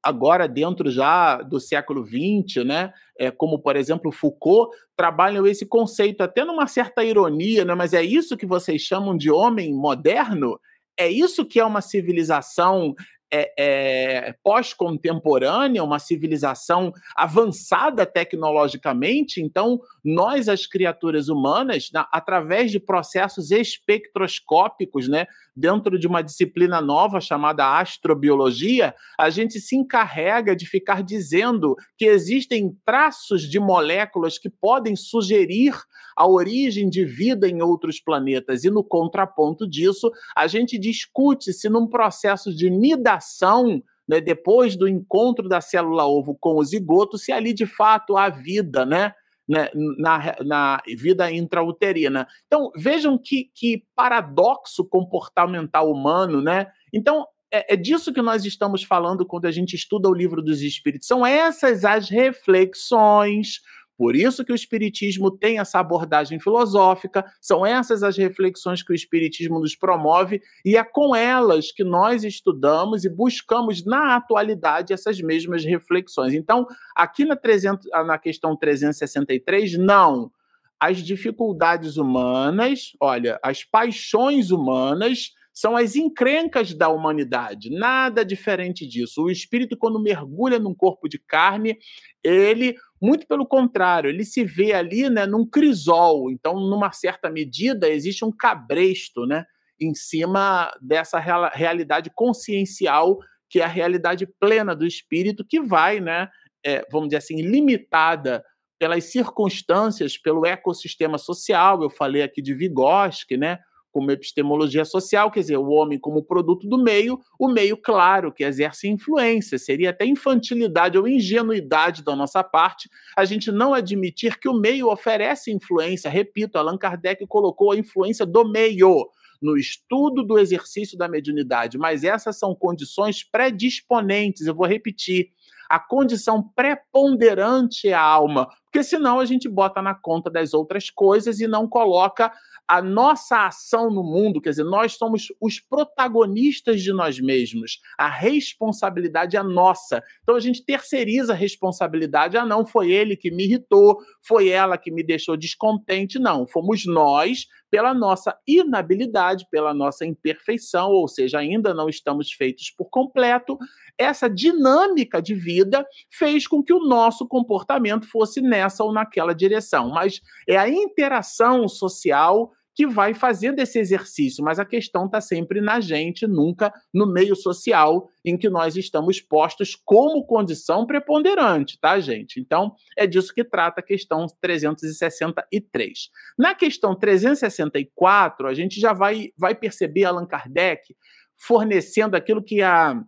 agora dentro já do século XX, né, é, como por exemplo Foucault, trabalham esse conceito até numa certa ironia, né, mas é isso que vocês chamam de homem moderno? É isso que é uma civilização é, é, pós-contemporânea, uma civilização avançada tecnologicamente. Então, nós, as criaturas humanas, na, através de processos espectroscópicos, né, dentro de uma disciplina nova chamada astrobiologia, a gente se encarrega de ficar dizendo que existem traços de moléculas que podem sugerir a origem de vida em outros planetas. E no contraponto disso, a gente discute se num processo de nidação né, depois do encontro da célula ovo com o zigoto, se ali de fato há vida, né? Né, na, na vida intrauterina. Então, vejam que, que paradoxo comportamental humano, né? Então, é, é, disso que nós estamos falando quando a gente estuda o livro dos Espíritos. São essas as reflexões. Por isso que o Espiritismo tem essa abordagem filosófica, são essas as reflexões que o Espiritismo nos promove, e é com elas que nós estudamos e buscamos na atualidade essas mesmas reflexões. Então, aqui na, 300, na questão 363, não. As dificuldades humanas, olha, as paixões humanas são as encrencas da humanidade, nada diferente disso. O espírito, quando mergulha num corpo de carne, ele, muito pelo contrário, ele se vê ali né, num crisol. Então, numa certa medida, existe um cabresto né, em cima dessa real, realidade consciencial, que é a realidade plena do espírito, que vai, né, é, vamos dizer assim, limitada pelas circunstâncias, pelo ecossistema social. Eu falei aqui de Vygotsky, né? Como epistemologia social, quer dizer, o homem como produto do meio, o meio, claro, que exerce influência. Seria até infantilidade ou ingenuidade da nossa parte a gente não admitir que o meio oferece influência. Repito, Allan Kardec colocou a influência do meio no estudo do exercício da mediunidade, mas essas são condições predisponentes, eu vou repetir. A condição preponderante é a alma, porque senão a gente bota na conta das outras coisas e não coloca a nossa ação no mundo, quer dizer, nós somos os protagonistas de nós mesmos. A responsabilidade é nossa. Então a gente terceiriza a responsabilidade. Ah, não, foi ele que me irritou, foi ela que me deixou descontente. Não, fomos nós, pela nossa inabilidade, pela nossa imperfeição, ou seja, ainda não estamos feitos por completo. Essa dinâmica de vida fez com que o nosso comportamento fosse nessa ou naquela direção. Mas é a interação social que vai fazendo esse exercício, mas a questão está sempre na gente, nunca no meio social em que nós estamos postos como condição preponderante, tá, gente? Então, é disso que trata a questão 363. Na questão 364, a gente já vai, vai perceber Allan Kardec fornecendo aquilo que a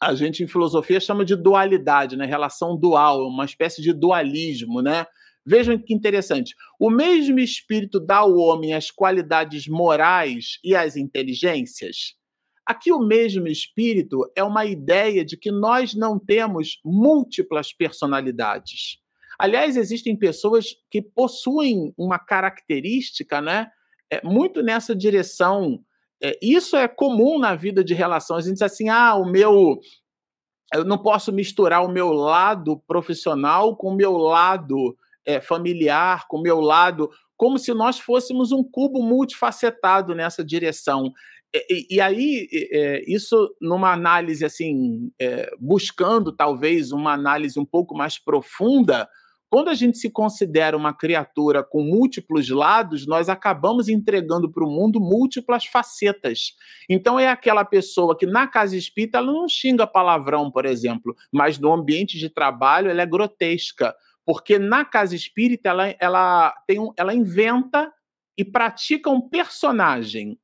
a gente em filosofia chama de dualidade, né? Relação dual, uma espécie de dualismo, né? Vejam que interessante. O mesmo espírito dá ao homem as qualidades morais e as inteligências. Aqui, o mesmo espírito é uma ideia de que nós não temos múltiplas personalidades. Aliás, existem pessoas que possuem uma característica, né? É, muito nessa direção. É, isso é comum na vida de relações. A gente diz assim: ah, o meu. Eu não posso misturar o meu lado profissional com o meu lado é, familiar, com o meu lado, como se nós fôssemos um cubo multifacetado nessa direção. E, e aí, é, isso numa análise assim, é, buscando talvez uma análise um pouco mais profunda, quando a gente se considera uma criatura com múltiplos lados, nós acabamos entregando para o mundo múltiplas facetas. Então é aquela pessoa que na casa espírita ela não xinga palavrão, por exemplo, mas no ambiente de trabalho ela é grotesca. Porque na casa espírita ela, ela, tem um, ela inventa e pratica um personagem.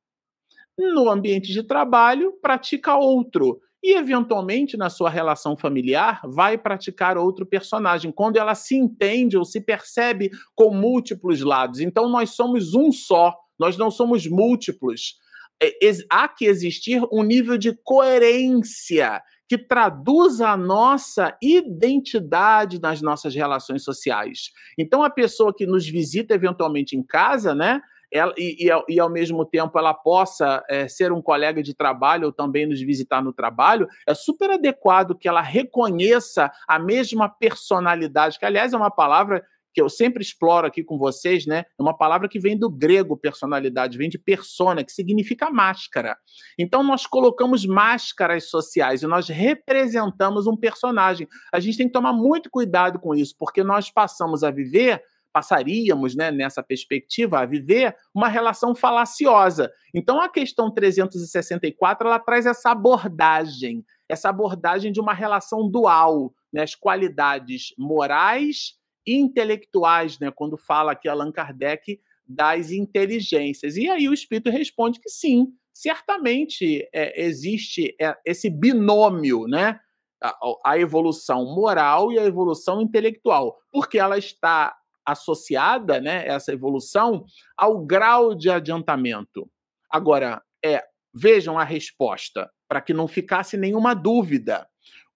No ambiente de trabalho, pratica outro. E, eventualmente, na sua relação familiar, vai praticar outro personagem, quando ela se entende ou se percebe com múltiplos lados. Então, nós somos um só, nós não somos múltiplos. É, há que existir um nível de coerência que traduza a nossa identidade nas nossas relações sociais. Então, a pessoa que nos visita eventualmente em casa, né? Ela, e, e, e, ao mesmo tempo ela possa é, ser um colega de trabalho ou também nos visitar no trabalho, é super adequado que ela reconheça a mesma personalidade, que aliás é uma palavra que eu sempre exploro aqui com vocês, né? É uma palavra que vem do grego personalidade, vem de persona, que significa máscara. Então nós colocamos máscaras sociais e nós representamos um personagem. A gente tem que tomar muito cuidado com isso, porque nós passamos a viver passaríamos, né, nessa perspectiva, a viver uma relação falaciosa. Então, a questão 364 ela traz essa abordagem, essa abordagem de uma relação dual, né, as qualidades morais intelectuais, né? Quando fala aqui Allan Kardec das inteligências. E aí o espírito responde que sim, certamente é, existe é, esse binômio, né? A, a, evolução moral e a evolução intelectual, porque ela está associada, né, essa evolução, ao grau de adiantamento. Agora, é, vejam a resposta, para que não ficasse nenhuma dúvida.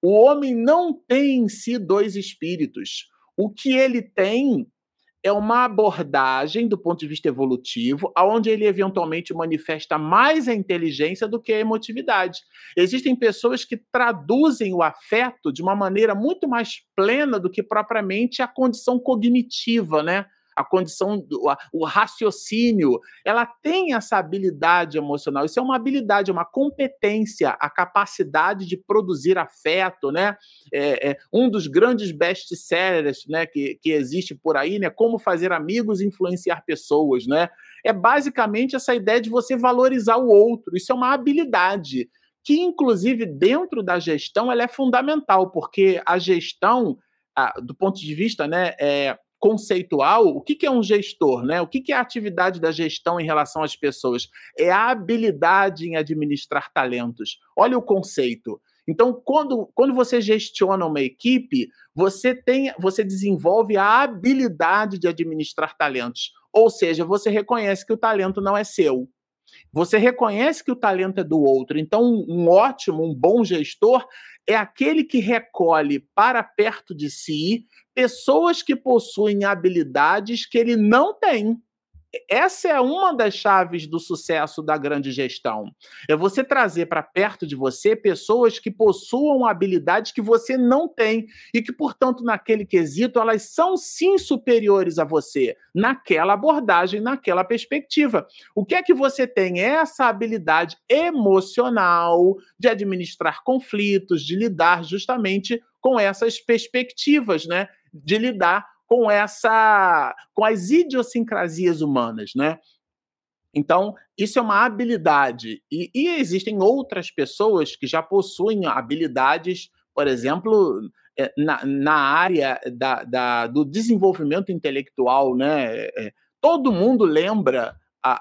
O homem não tem em si dois espíritos. O que ele tem é uma abordagem do ponto de vista evolutivo, aonde ele eventualmente manifesta mais a inteligência do que a emotividade. Existem pessoas que traduzem o afeto de uma maneira muito mais plena do que propriamente a condição cognitiva, né? A condição, do, o raciocínio, ela tem essa habilidade emocional. Isso é uma habilidade, uma competência, a capacidade de produzir afeto, né? É, é um dos grandes best-sellers, né, que, que existe por aí, né? Como fazer amigos e influenciar pessoas, né? É basicamente essa ideia de você valorizar o outro. Isso é uma habilidade que, inclusive, dentro da gestão, ela é fundamental, porque a gestão, do ponto de vista né, é, conceitual, o que, que é um gestor, né? O que, que é a atividade da gestão em relação às pessoas? É a habilidade em administrar talentos. Olha o conceito. Então, quando, quando você gestiona uma equipe, você tem, você desenvolve a habilidade de administrar talentos. Ou seja, você reconhece que o talento não é seu. Você reconhece que o talento é do outro. Então, um ótimo, um bom gestor é aquele que recolhe para perto de si pessoas que possuem habilidades que ele não tem. Essa é uma das chaves do sucesso da grande gestão. É você trazer para perto de você pessoas que possuam habilidades que você não tem e que, portanto, naquele quesito, elas são sim superiores a você, naquela abordagem, naquela perspectiva. O que é que você tem? Essa habilidade emocional de administrar conflitos, de lidar justamente com essas perspectivas, né? De lidar com essa com as idiosincrasias humanas, né? Então, isso é uma habilidade. E, e, existem outras pessoas que já possuem habilidades, por exemplo, é, na, na área da, da, do desenvolvimento intelectual. Né? É, todo mundo lembra a,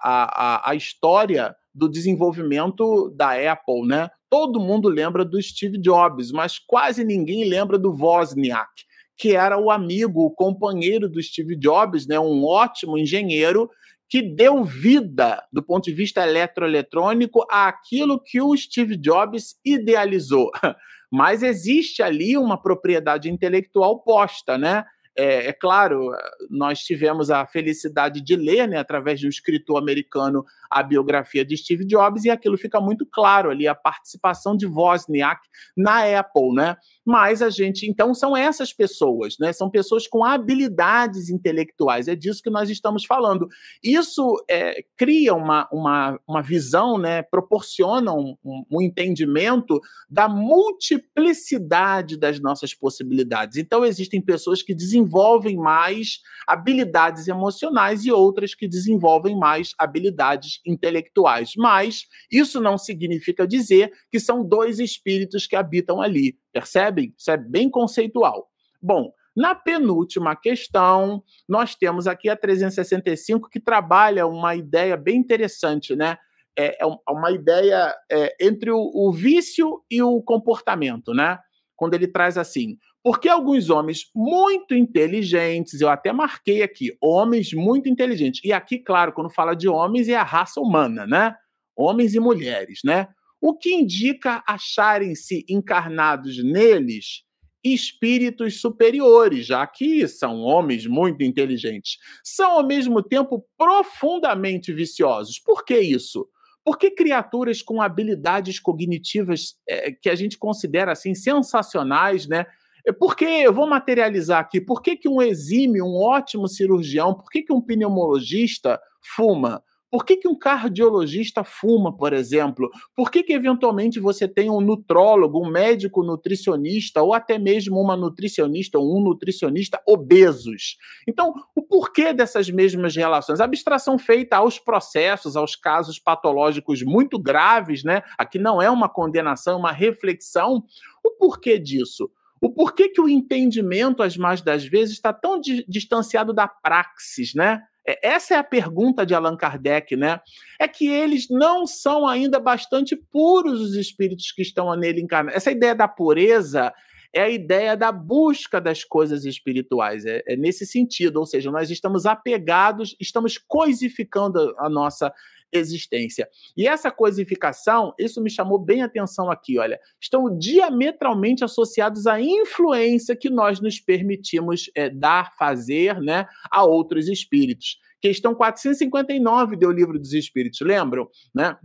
a, a história do desenvolvimento da Apple, né? Todo mundo lembra do Steve Jobs, mas quase ninguém lembra do Wozniak que era o amigo, o companheiro do Steve Jobs, né, um ótimo engenheiro que deu vida, do ponto de vista eletroeletrônico, àquilo que o Steve Jobs idealizou. Mas existe ali uma propriedade intelectual posta, né? É, é, claro, nós tivemos a felicidade de ler, né, através de um escritor americano, a biografia de Steve Jobs, e aquilo fica muito claro ali, a participação de Wozniak na Apple, né? Mas a gente, então, são essas pessoas, né? São pessoas com habilidades intelectuais, é disso que nós estamos falando. Isso é, cria uma, uma, uma visão, né? Proporciona um, um entendimento da multiplicidade das nossas possibilidades. Então, existem pessoas que desenvolvem mais habilidades emocionais e outras que desenvolvem mais habilidades intelectuais. Mas isso não significa dizer que são dois espíritos que habitam ali. Percebem? Isso é bem conceitual. Bom, na penúltima questão, nós temos aqui a 365, que trabalha uma ideia bem interessante, né? É, é, é uma ideia é, entre o, o, vício e o comportamento, né? Quando ele traz assim, porque alguns homens muito inteligentes, eu até marquei aqui, homens muito inteligentes, e aqui, claro, quando fala de homens, é a raça humana, né? Homens e mulheres, né? o que indica acharem-se encarnados neles espíritos superiores, já que são homens muito inteligentes. São, ao mesmo tempo, profundamente viciosos. Por que isso? Porque criaturas com habilidades cognitivas é, que a gente considera assim sensacionais, né? É por que eu vou materializar aqui? Por que, que um exímio, um ótimo cirurgião, por que, que um pneumologista fuma? Por que, que um cardiologista fuma, por exemplo? Por que, que eventualmente você tem um nutrólogo, um médico nutricionista, ou até mesmo uma nutricionista ou um nutricionista obesos? Então, o porquê dessas mesmas relações? Abstração feita aos processos, aos casos patológicos muito graves, né? Aqui não é uma condenação, é uma reflexão. O porquê disso? O porquê que o entendimento, as mais das vezes, está tão distanciado da praxis, né? É, essa é a pergunta de Allan Kardec, né? É que eles não são ainda bastante puros os espíritos que estão nele encarnados. Essa ideia da pureza é a ideia da busca das coisas espirituais. É, é, nesse sentido, ou seja, nós estamos apegados, estamos coisificando a nossa existência. E essa coisificação, isso me chamou bem a atenção aqui, olha, estão diametralmente associados à influência que nós nos permitimos é, dar, fazer, né, a outros espíritos. Questão 459 do Livro dos Espíritos, lembram? Né?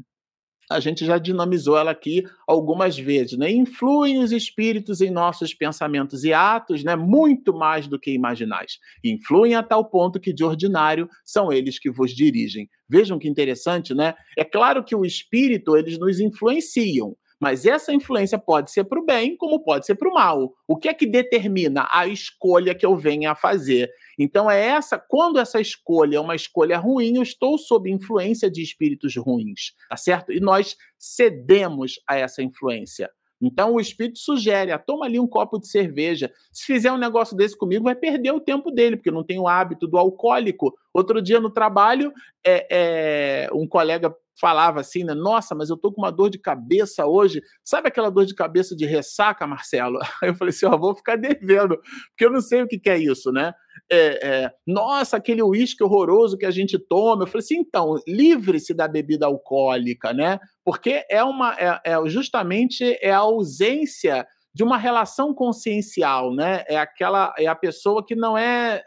A gente já dinamizou ela aqui algumas vezes, né? Influem os espíritos em nossos pensamentos e atos, né? Muito mais do que imaginais. Influem a tal ponto que de ordinário são eles que vos dirigem. Vejam que interessante, né? É claro que o espírito eles nos influenciam, mas essa influência pode ser para o bem, como pode ser para o mal. O que é que determina a escolha que eu venha a fazer? Então é essa, quando essa escolha é uma escolha ruim, eu estou sob influência de espíritos ruins, tá certo? E nós cedemos a essa influência. Então o espírito sugere, ah, toma ali um copo de cerveja. Se fizer um negócio desse comigo, vai perder o tempo dele, porque não tem o hábito do alcoólico. Outro dia no trabalho, é, é, um colega falava assim, né? Nossa, mas eu tô com uma dor de cabeça hoje. Sabe aquela dor de cabeça de ressaca, Marcelo? Aí eu falei assim, ó, vou ficar devendo, porque eu não sei o que, que é isso, né? É, é, Nossa, aquele uísque horroroso que a gente toma. Eu falei assim, então, livre-se da bebida alcoólica, né? Porque é uma, é, é justamente é a ausência de uma relação consciencial, né? É aquela é a pessoa que não é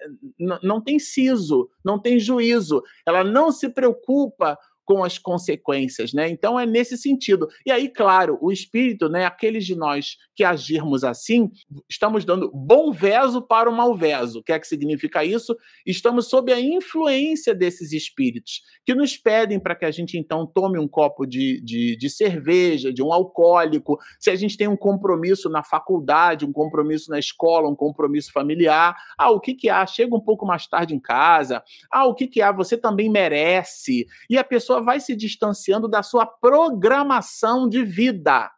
não tem siso, não tem juízo, ela não se preocupa com as consequências, né? Então é nesse sentido. E aí, claro, o espírito, né, aqueles de nós que agirmos assim, estamos dando bom veso para o mau veso. O que é que significa isso? Estamos sob a influência desses espíritos, que nos pedem para que a gente então tome um copo de, de, de cerveja, de um alcoólico, se a gente tem um compromisso na faculdade, um compromisso na escola, um compromisso familiar. Ah, o que que há? Chega um pouco mais tarde em casa. Ah, o que que há? Você também merece. E a pessoa pessoa vai se distanciando da sua programação de vida.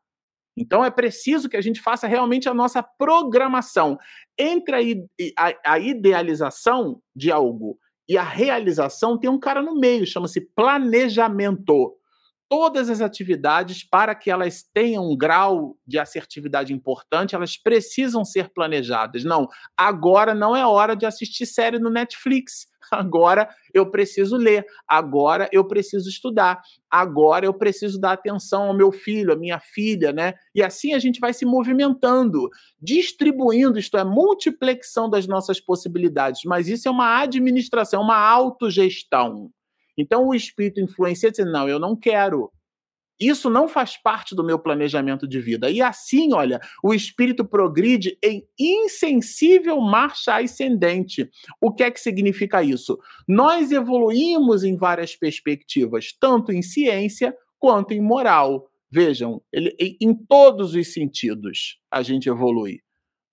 Então é preciso que a gente faça realmente a nossa programação entre a, a, a idealização de algo e a realização tem um cara no meio, chama-se planejamento todas as atividades, para que elas tenham um grau de assertividade importante, elas precisam ser planejadas. Não, agora não é hora de assistir série no Netflix. Agora eu preciso ler, agora eu preciso estudar, agora eu preciso dar atenção ao meu filho, à minha filha, né? E assim a gente vai se movimentando, distribuindo, isto é, multiplexão das nossas possibilidades. Mas isso é uma administração, uma autogestão. Então o espírito influencia dizendo: não, eu não quero. Isso não faz parte do meu planejamento de vida. E assim, olha, o espírito progride em insensível marcha ascendente. O que é que significa isso? Nós evoluímos em várias perspectivas, tanto em ciência quanto em moral. Vejam, ele, em todos os sentidos a gente evolui.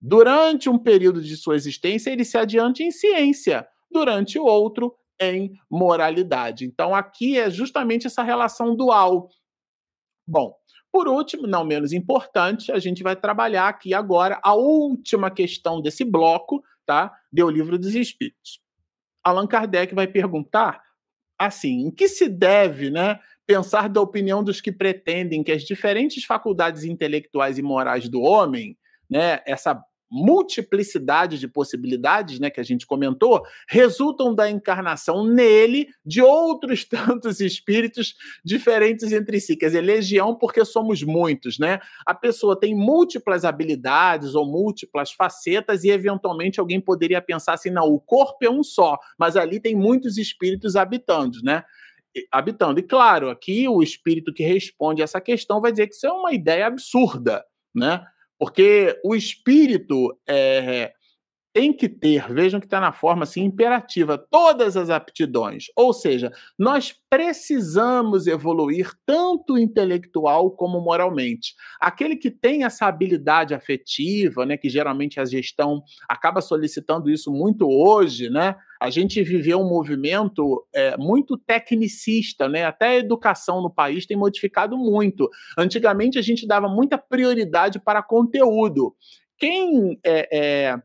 Durante um período de sua existência, ele se adianta em ciência. Durante outro, em moralidade. Então, aqui é justamente essa relação dual. Bom, por último, não menos importante, a gente vai trabalhar aqui agora a última questão desse bloco, tá? Do Livro dos Espíritos. Allan Kardec vai perguntar assim: em que se deve, né, pensar da opinião dos que pretendem que as diferentes faculdades intelectuais e morais do homem, né, essa multiplicidade de possibilidades, né, que a gente comentou, resultam da encarnação nele de outros tantos espíritos diferentes entre si. Quer dizer, legião porque somos muitos, né? A pessoa tem múltiplas habilidades ou múltiplas facetas e eventualmente alguém poderia pensar assim, não, o corpo é um só, mas ali tem muitos espíritos habitando, né? Habitando. E claro, aqui o espírito que responde essa questão vai dizer que isso é uma ideia absurda, né? Porque o espírito é, tem que ter, vejam que está na forma assim, imperativa, todas as aptidões. Ou seja, nós precisamos evoluir tanto intelectual como moralmente. Aquele que tem essa habilidade afetiva, né, que geralmente a gestão acaba solicitando isso muito hoje, né? A gente viveu um movimento é, muito tecnicista, né? Até a educação no país tem modificado muito. Antigamente a gente dava muita prioridade para conteúdo. Quem é, é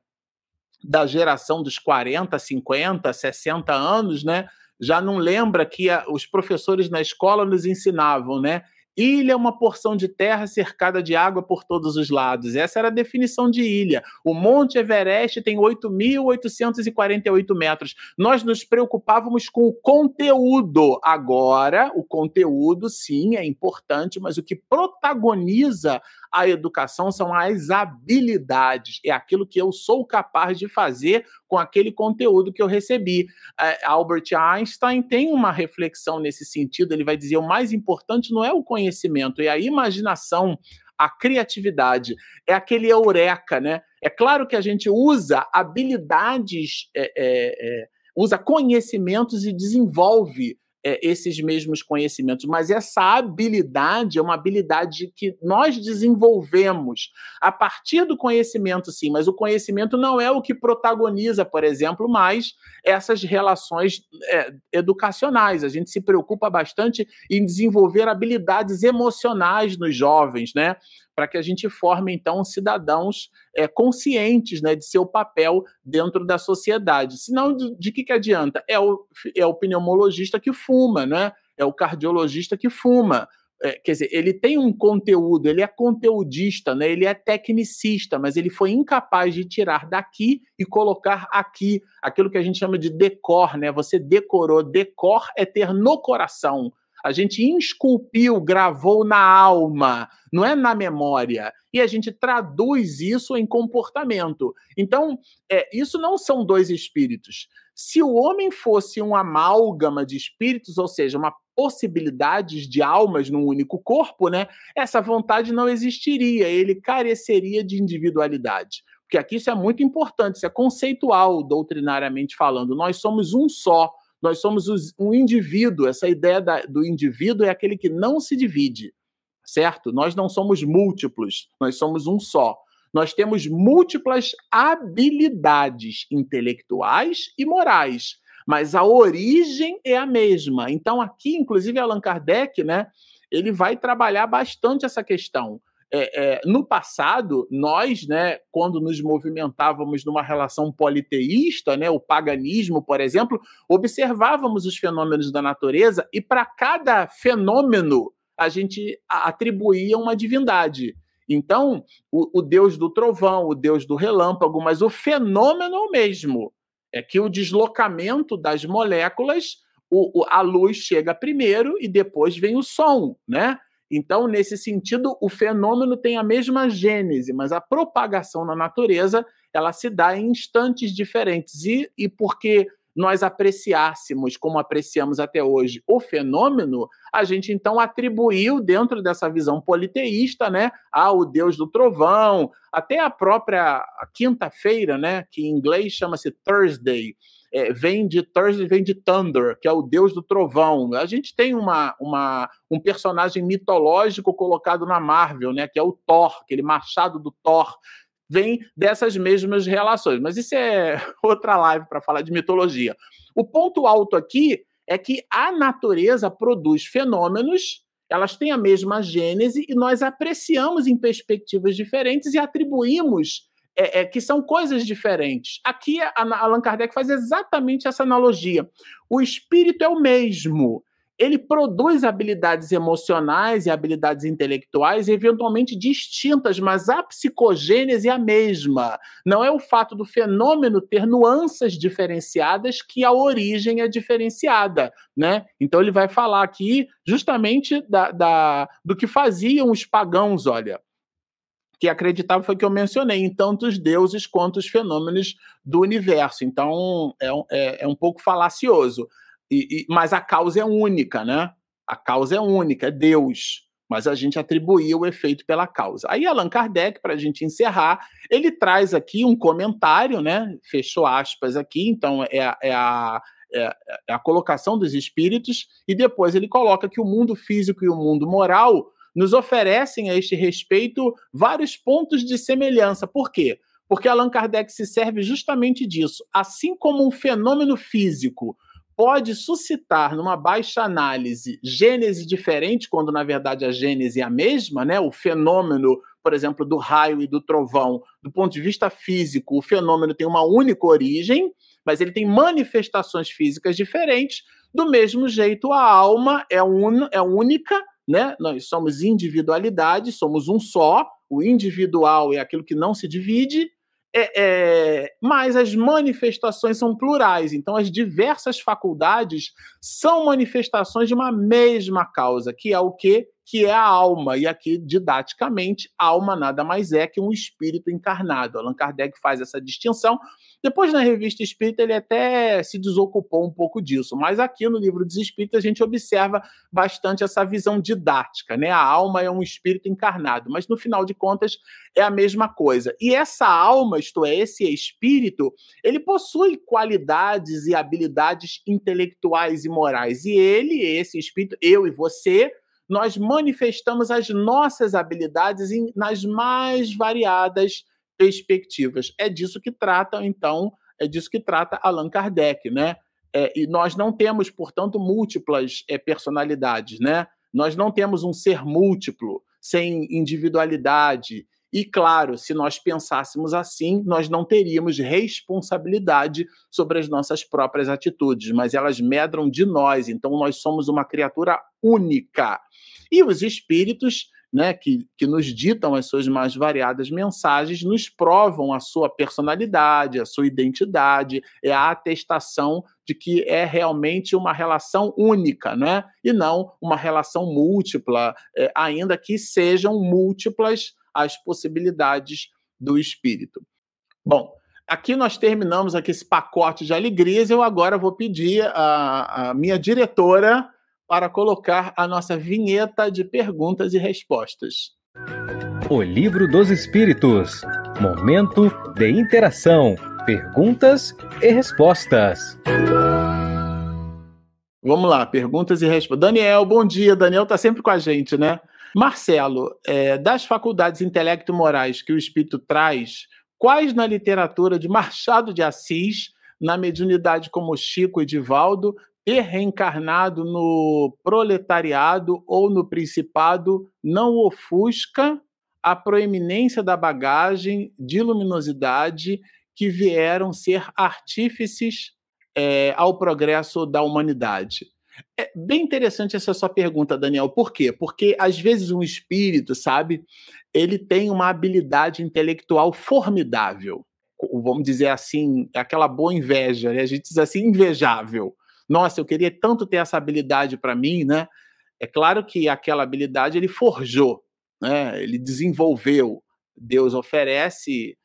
da geração dos 40, 50, 60 anos, né? Já não lembra que a, os professores na escola nos ensinavam, né? Ilha é uma porção de terra cercada de água por todos os lados. Essa era a definição de ilha. O Monte Everest tem 8.848 metros. Nós nos preocupávamos com o conteúdo. Agora, o conteúdo, sim, é importante, mas o que protagoniza a educação são as habilidades, é aquilo que eu sou capaz de fazer com aquele conteúdo que eu recebi. É, Albert Einstein tem uma reflexão nesse sentido, ele vai dizer: o mais importante não é o conhecimento, é a imaginação. A criatividade é aquele eureka, né? É claro que a gente usa habilidades, é, é, é usa conhecimentos e desenvolve é, esses mesmos conhecimentos, mas essa habilidade é uma habilidade que nós desenvolvemos a partir do conhecimento, sim, mas o conhecimento não é o que protagoniza, por exemplo, mais essas relações é, educacionais. A gente se preocupa bastante em desenvolver habilidades emocionais nos jovens, né? Para que a gente forme, então, cidadãos é, conscientes né, de seu papel dentro da sociedade. Senão, de, de que, que adianta? É o, é o pneumologista que fuma, né? é o cardiologista que fuma. É, quer dizer, ele tem um conteúdo, ele é conteudista, né? ele é tecnicista, mas ele foi incapaz de tirar daqui e colocar aqui aquilo que a gente chama de decor, né? Você decorou. Decor é ter no coração a gente esculpiu, gravou na alma, não é na memória. E a gente traduz isso em comportamento. Então, é, isso não são dois espíritos. Se o homem fosse um amálgama de espíritos, ou seja, uma possibilidades de almas num único corpo, né? Essa vontade não existiria, ele careceria de individualidade. Porque aqui isso é muito importante, isso é conceitual, doutrinariamente falando. Nós somos um só nós somos um indivíduo. Essa ideia da, do indivíduo é aquele que não se divide, certo? Nós não somos múltiplos, nós somos um só. Nós temos múltiplas habilidades intelectuais e morais, mas a origem é a mesma. Então, aqui, inclusive, Allan Kardec, né, ele vai trabalhar bastante essa questão é, é, no passado, nós, né, quando nos movimentávamos numa relação politeísta, né, o paganismo, por exemplo, observávamos os fenômenos da natureza e para cada fenômeno a gente atribuía uma divindade. Então, o, o, deus do trovão, o deus do relâmpago, mas o fenômeno é o mesmo. É que o deslocamento das moléculas, o, a luz chega primeiro e depois vem o som, né? Então, nesse sentido, o fenômeno tem a mesma gênese, mas a propagação na natureza ela se dá em instantes diferentes. E, e porque nós apreciássemos, como apreciamos até hoje, o fenômeno, a gente então atribuiu dentro dessa visão politeísta, né, ao Deus do trovão, até a própria quinta-feira, né, que em inglês chama-se Thursday, é, vem de Thursday, vem de Thunder, que é o deus do trovão. A gente tem uma, uma, um personagem mitológico colocado na Marvel, né, que é o Thor, aquele machado do Thor. Vem dessas mesmas relações. Mas isso é outra live para falar de mitologia. O ponto alto aqui é que a natureza produz fenômenos elas têm a mesma gênese e nós apreciamos em perspectivas diferentes e atribuímos é, é, que são coisas diferentes. Aqui, a, Allan Kardec faz exatamente essa analogia. O espírito é o mesmo. Ele produz habilidades emocionais e habilidades intelectuais eventualmente distintas, mas a psicogênese é a mesma. Não é o fato do fenômeno ter nuances diferenciadas que a origem é diferenciada, né? Então ele vai falar aqui justamente da, da do que faziam os pagãos, olha que acreditava foi que eu mencionei, em tanto os deuses quanto os fenômenos do universo. Então, é, é, é um pouco falacioso. E, e, mas a causa é única, né? A causa é única, é Deus. Mas a gente atribuía o efeito pela causa. Aí Allan Kardec, para a gente encerrar, ele traz aqui um comentário, né? Fechou aspas aqui, então é, é a, é, é a colocação dos espíritos, e depois ele coloca que o mundo físico e o mundo moral nos oferecem a este respeito vários pontos de semelhança. Por quê? Porque Allan Kardec se serve justamente disso. Assim como um fenômeno físico pode suscitar numa baixa análise gênese diferente, quando na verdade a gênese é a mesma, né? O fenômeno, por exemplo, do raio e do trovão, do ponto de vista físico, o fenômeno tem uma única origem, mas ele tem manifestações físicas diferentes. Do mesmo jeito, a alma é, un... é única, né? Nós somos individualidade, somos um só. O individual é aquilo que não se divide, é, é, mas as manifestações são plurais, então as diversas faculdades são manifestações de uma mesma causa, que é o que? Que é a alma. E aqui, didaticamente, alma nada mais é que um espírito encarnado. Allan Kardec faz essa distinção depois, na revista Espírita, ele até se desocupou um pouco disso, mas aqui no livro dos Espíritos a gente observa bastante essa visão didática, né? A alma é um espírito encarnado, mas no final de contas é a mesma coisa. E essa alma, isto é, esse espírito, ele possui qualidades e habilidades intelectuais e morais. E ele, esse espírito, eu e você, nós manifestamos as nossas habilidades nas mais variadas perspectivas. É disso que trata, então, é disso que trata Allan Kardec, né? É, e nós não temos, portanto, múltiplas é, personalidades, né? Nós não temos um ser múltiplo, sem individualidade. E, claro, se nós pensássemos assim, nós não teríamos responsabilidade sobre as nossas próprias atitudes, mas elas medram de nós, então nós somos uma criatura única. E os espíritos né, que, que nos ditam as suas mais variadas mensagens, nos provam a sua personalidade, a sua identidade, é a atestação de que é realmente uma relação única, né? e não uma relação múltipla, é, ainda que sejam múltiplas as possibilidades do espírito. Bom, aqui nós terminamos aqui esse pacote de alegrias. Eu agora vou pedir a, a minha diretora para colocar a nossa vinheta de perguntas e respostas. O Livro dos Espíritos Momento de interação, perguntas e respostas. Vamos lá, perguntas e respostas. Daniel, bom dia. Daniel está sempre com a gente, né? Marcelo, é, das faculdades intelecto-morais que o Espírito traz, quais na literatura de Machado de Assis, na mediunidade como Chico e Divaldo, ter reencarnado no proletariado ou no principado não ofusca a proeminência da bagagem de luminosidade que vieram ser artífices é, ao progresso da humanidade. É bem interessante essa sua pergunta, Daniel. Por quê? Porque às vezes um espírito, sabe, ele tem uma habilidade intelectual formidável. Vamos dizer assim, aquela boa inveja, né? a gente diz assim, invejável nossa, eu queria tanto ter essa habilidade para mim, né? É claro que aquela habilidade ele forjou, né? Ele desenvolveu. Deus oferece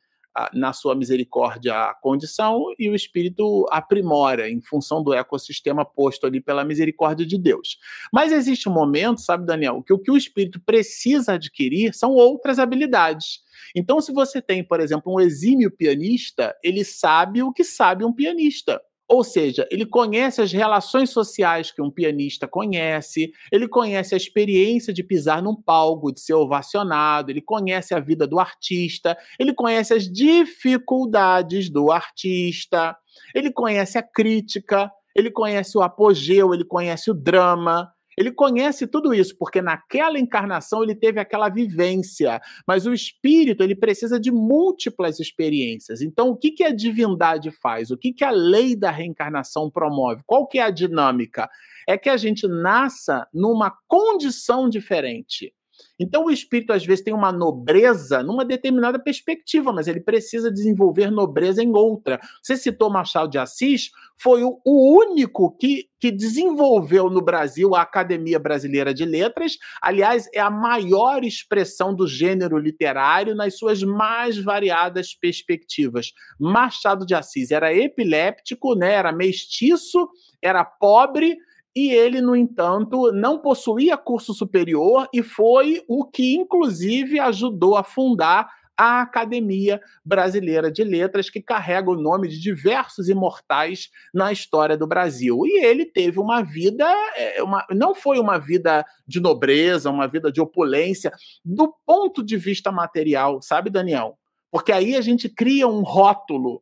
na sua misericórdia a condição e o espírito aprimora em função do ecossistema posto ali pela misericórdia de Deus. Mas existe um momento, sabe, Daniel, que o que o espírito precisa adquirir são outras habilidades. Então, se você tem, por exemplo, um exímio pianista, ele sabe o que sabe um pianista. Ou seja, ele conhece as relações sociais que um pianista conhece, ele conhece a experiência de pisar num palco, de ser ovacionado, ele conhece a vida do artista, ele conhece as dificuldades do artista, ele conhece a crítica, ele conhece o apogeu, ele conhece o drama, ele conhece tudo isso, porque naquela encarnação ele teve aquela vivência, mas o espírito ele precisa de múltiplas experiências. Então, o que, que a divindade faz? O que, que a lei da reencarnação promove? Qual que é a dinâmica? É que a gente nasça numa condição diferente. Então, o espírito às vezes tem uma nobreza numa determinada perspectiva, mas ele precisa desenvolver nobreza em outra. Você citou Machado de Assis, foi o, o único que, que desenvolveu no Brasil a Academia Brasileira de Letras. Aliás, é a maior expressão do gênero literário nas suas mais variadas perspectivas. Machado de Assis era epiléptico, né? era mestiço, era pobre e ele, no entanto, não possuía curso superior e foi o que, inclusive, ajudou a fundar a Academia Brasileira de Letras, que carrega o nome de diversos imortais na história do Brasil. E ele teve uma vida, é, uma, não foi uma vida de nobreza, uma vida de opulência, do ponto de vista material, sabe, Daniel? Porque aí a gente cria um rótulo,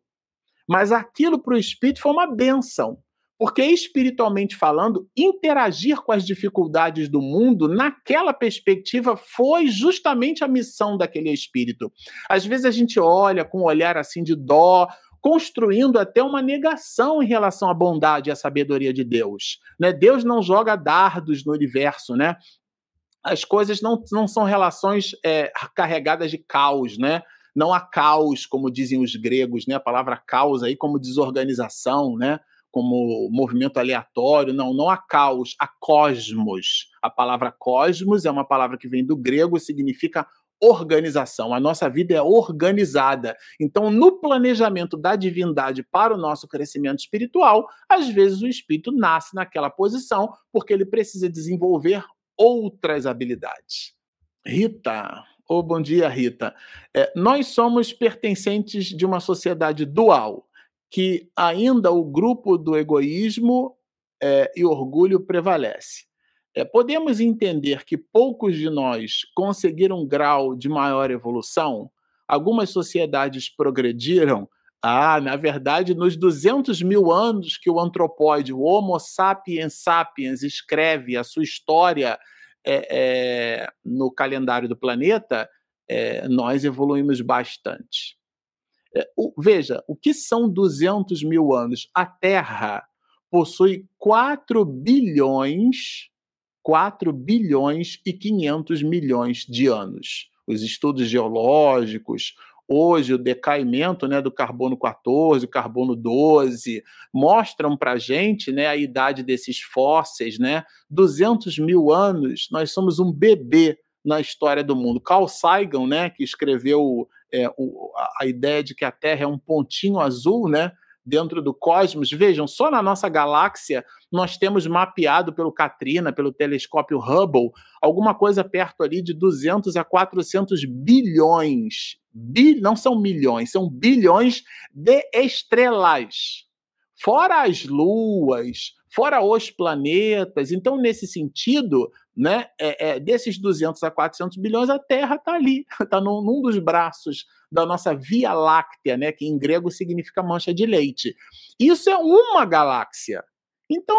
mas aquilo para o espírito foi uma benção. Porque, espiritualmente falando, interagir com as dificuldades do mundo, naquela perspectiva, foi justamente a missão daquele espírito. Às vezes a gente olha com um olhar assim de dó, construindo até uma negação em relação à bondade e à sabedoria de Deus. Né? Deus não joga dardos no universo, né? as coisas não, não são relações é, carregadas de caos, né? Não há caos, como dizem os gregos, né? A palavra caos aí como desorganização, né? Como movimento aleatório. Não, não há caos, há cosmos. A palavra cosmos é uma palavra que vem do grego e significa organização. A nossa vida é organizada. Então, no planejamento da divindade para o nosso crescimento espiritual, às vezes o espírito nasce naquela posição porque ele precisa desenvolver outras habilidades. Rita, oh, bom dia, Rita. É, nós somos pertencentes de uma sociedade dual, que ainda o grupo do egoísmo é, e orgulho prevalece. É, podemos entender que poucos de nós conseguiram um grau de maior evolução? Algumas sociedades progrediram. Ah, na verdade, nos 200 mil anos que o antropóide, o Homo sapiens sapiens, escreve a sua história é, no calendário do planeta, nós evoluímos bastante. É, o, veja, o que são 200 mil anos? A Terra possui 4 bilhões 4 bilhões e 500 milhões de anos. Os estudos geológicos, hoje o decaimento né, do carbono 14, carbono 12, mostram para a gente né, a idade desses fósseis, né? 200 mil anos, nós somos um bebê na história do mundo. Carl Sagan, né, que escreveu é, o, a, ideia de que a Terra é um pontinho azul, né, dentro do cosmos. Vejam, só na nossa galáxia nós temos mapeado pelo Katrina, pelo telescópio Hubble, alguma coisa perto ali de 200 a 400 bilhões. Bil, não são milhões, são bilhões de estrelas. Fora as luas, fora os planetas. Então, nesse sentido, né, é, é, desses 200 a 400 bilhões, a Terra está ali, está num, num, dos braços da nossa Via Láctea, né, que em grego significa mancha de leite. Isso é uma galáxia. Então,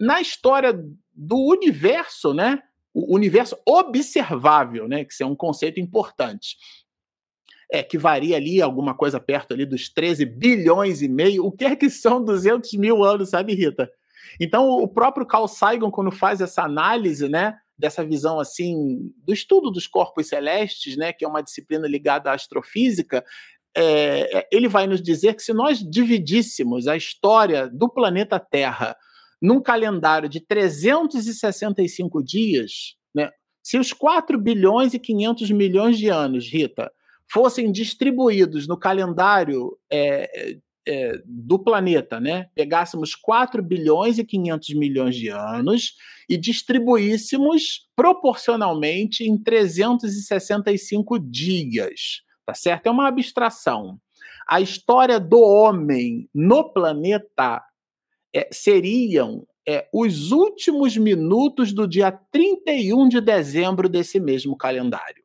na história do universo, né, o universo observável, né, que é um conceito importante, é que varia ali alguma coisa perto ali dos 13 bilhões e meio, o que é que são 200 mil anos, sabe, Rita? Então, o próprio Carl Sagan, quando faz essa análise, né, dessa visão assim do estudo dos corpos celestes, né, que é uma disciplina ligada à astrofísica, é, é, ele vai nos dizer que se nós dividíssemos a história do planeta Terra num calendário de 365 dias, né, se os 4 bilhões e 500 milhões de anos, Rita, fossem distribuídos no calendário é, é, do planeta, né, pegássemos 4 bilhões e 500 milhões de anos e distribuíssemos proporcionalmente em 365 dias, tá certo? É uma abstração. A história do homem no planeta é, seriam é, os últimos minutos do dia 31 de dezembro desse mesmo calendário.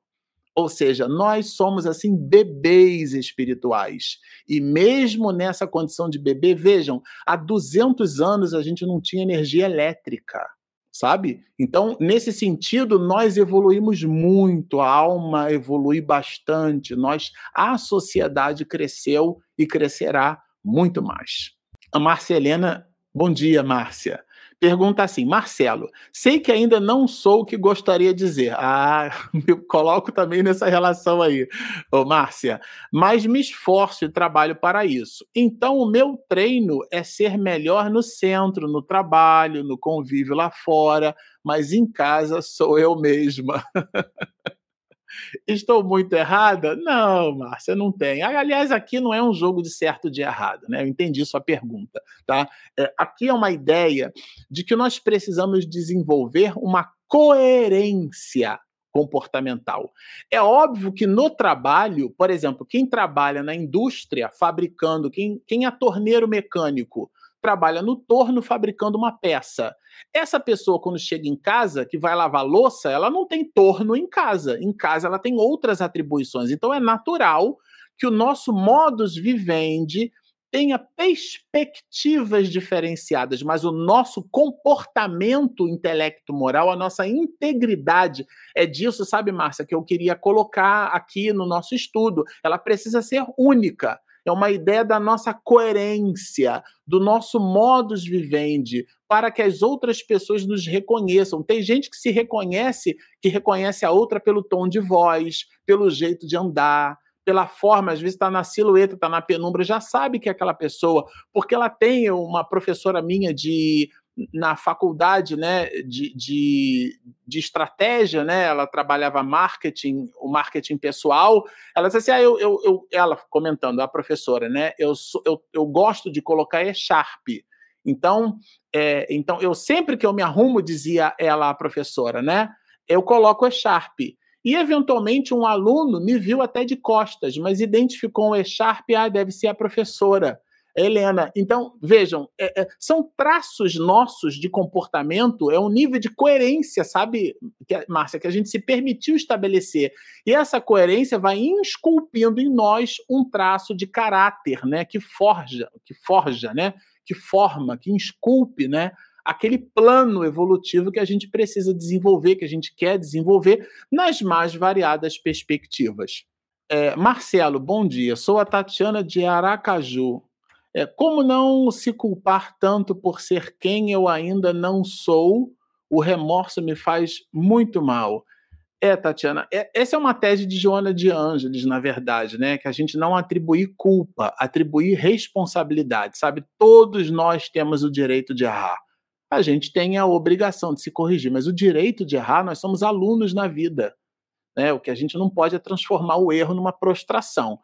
Ou seja, nós somos assim bebês espirituais. E mesmo nessa condição de bebê, vejam, há 200 anos a gente não tinha energia elétrica, sabe? Então, nesse sentido, nós evoluímos muito, a alma evolui bastante, nós a sociedade cresceu e crescerá muito mais. A Márcia Helena, bom dia, Márcia pergunta assim: Marcelo, sei que ainda não sou o que gostaria de dizer. Ah, eu coloco também nessa relação aí, ô Márcia, mas me esforço e trabalho para isso. Então, o meu treino é ser melhor no centro, no trabalho, no convívio lá fora, mas em casa sou eu mesma. Estou muito errada? Não, Márcia, não tem. Aliás, aqui não é um jogo de certo de errado, né? Eu entendi sua pergunta, tá? É, aqui é uma ideia de que nós precisamos desenvolver uma coerência comportamental. É óbvio que no trabalho, por exemplo, quem trabalha na indústria fabricando, quem, quem é torneiro mecânico, trabalha no torno fabricando uma peça. Essa pessoa, quando chega em casa, que vai lavar louça, ela não tem torno em casa. Em casa, ela tem outras atribuições. Então, é natural que o nosso modus vivendi tenha perspectivas diferenciadas, mas o nosso comportamento intelecto-moral, a nossa integridade, é disso, sabe, Márcia, que eu queria colocar aqui no nosso estudo. Ela precisa ser única. É uma ideia da nossa coerência, do nosso modus vivendi, para que as outras pessoas nos reconheçam. Tem gente que se reconhece, que reconhece a outra pelo tom de voz, pelo jeito de andar, pela forma, às vezes está na silhueta, está na penumbra, já sabe que é aquela pessoa, porque ela tem uma professora minha de na faculdade né, de, de, de, estratégia, né, ela trabalhava marketing, o marketing pessoal. Ela disse assim: ah, eu, eu, eu, ela comentando, a professora, né, eu, eu, eu gosto de colocar E-Sharp. Então, é, então, eu sempre que eu me arrumo, dizia ela, a professora, né, eu coloco E-Sharp. E, eventualmente, um aluno me viu até de costas, mas identificou o E-Sharp, ah, deve ser a professora. Helena. Então, vejam, é, é, são traços nossos de comportamento, é um nível de coerência, sabe, que, Márcia, que a gente se permitiu estabelecer. E essa coerência vai esculpindo em nós um traço de caráter, né, que forja, que forja, né, que forma, que esculpe, né, aquele plano evolutivo que a gente precisa desenvolver, que a gente quer desenvolver nas mais variadas perspectivas. É, Marcelo, bom dia. Sou a Tatiana de Aracaju. É, como não se culpar tanto por ser quem eu ainda não sou? O remorso me faz muito mal. É, Tatiana, é, essa é uma tese de Joana de Ângeles, na verdade, né? Que a gente não atribuir culpa, atribuir responsabilidade, sabe? Todos nós temos o direito de errar. A gente tem a obrigação de se corrigir, mas o direito de errar, nós somos alunos na vida. Né? O que a gente não pode é transformar o erro numa prostração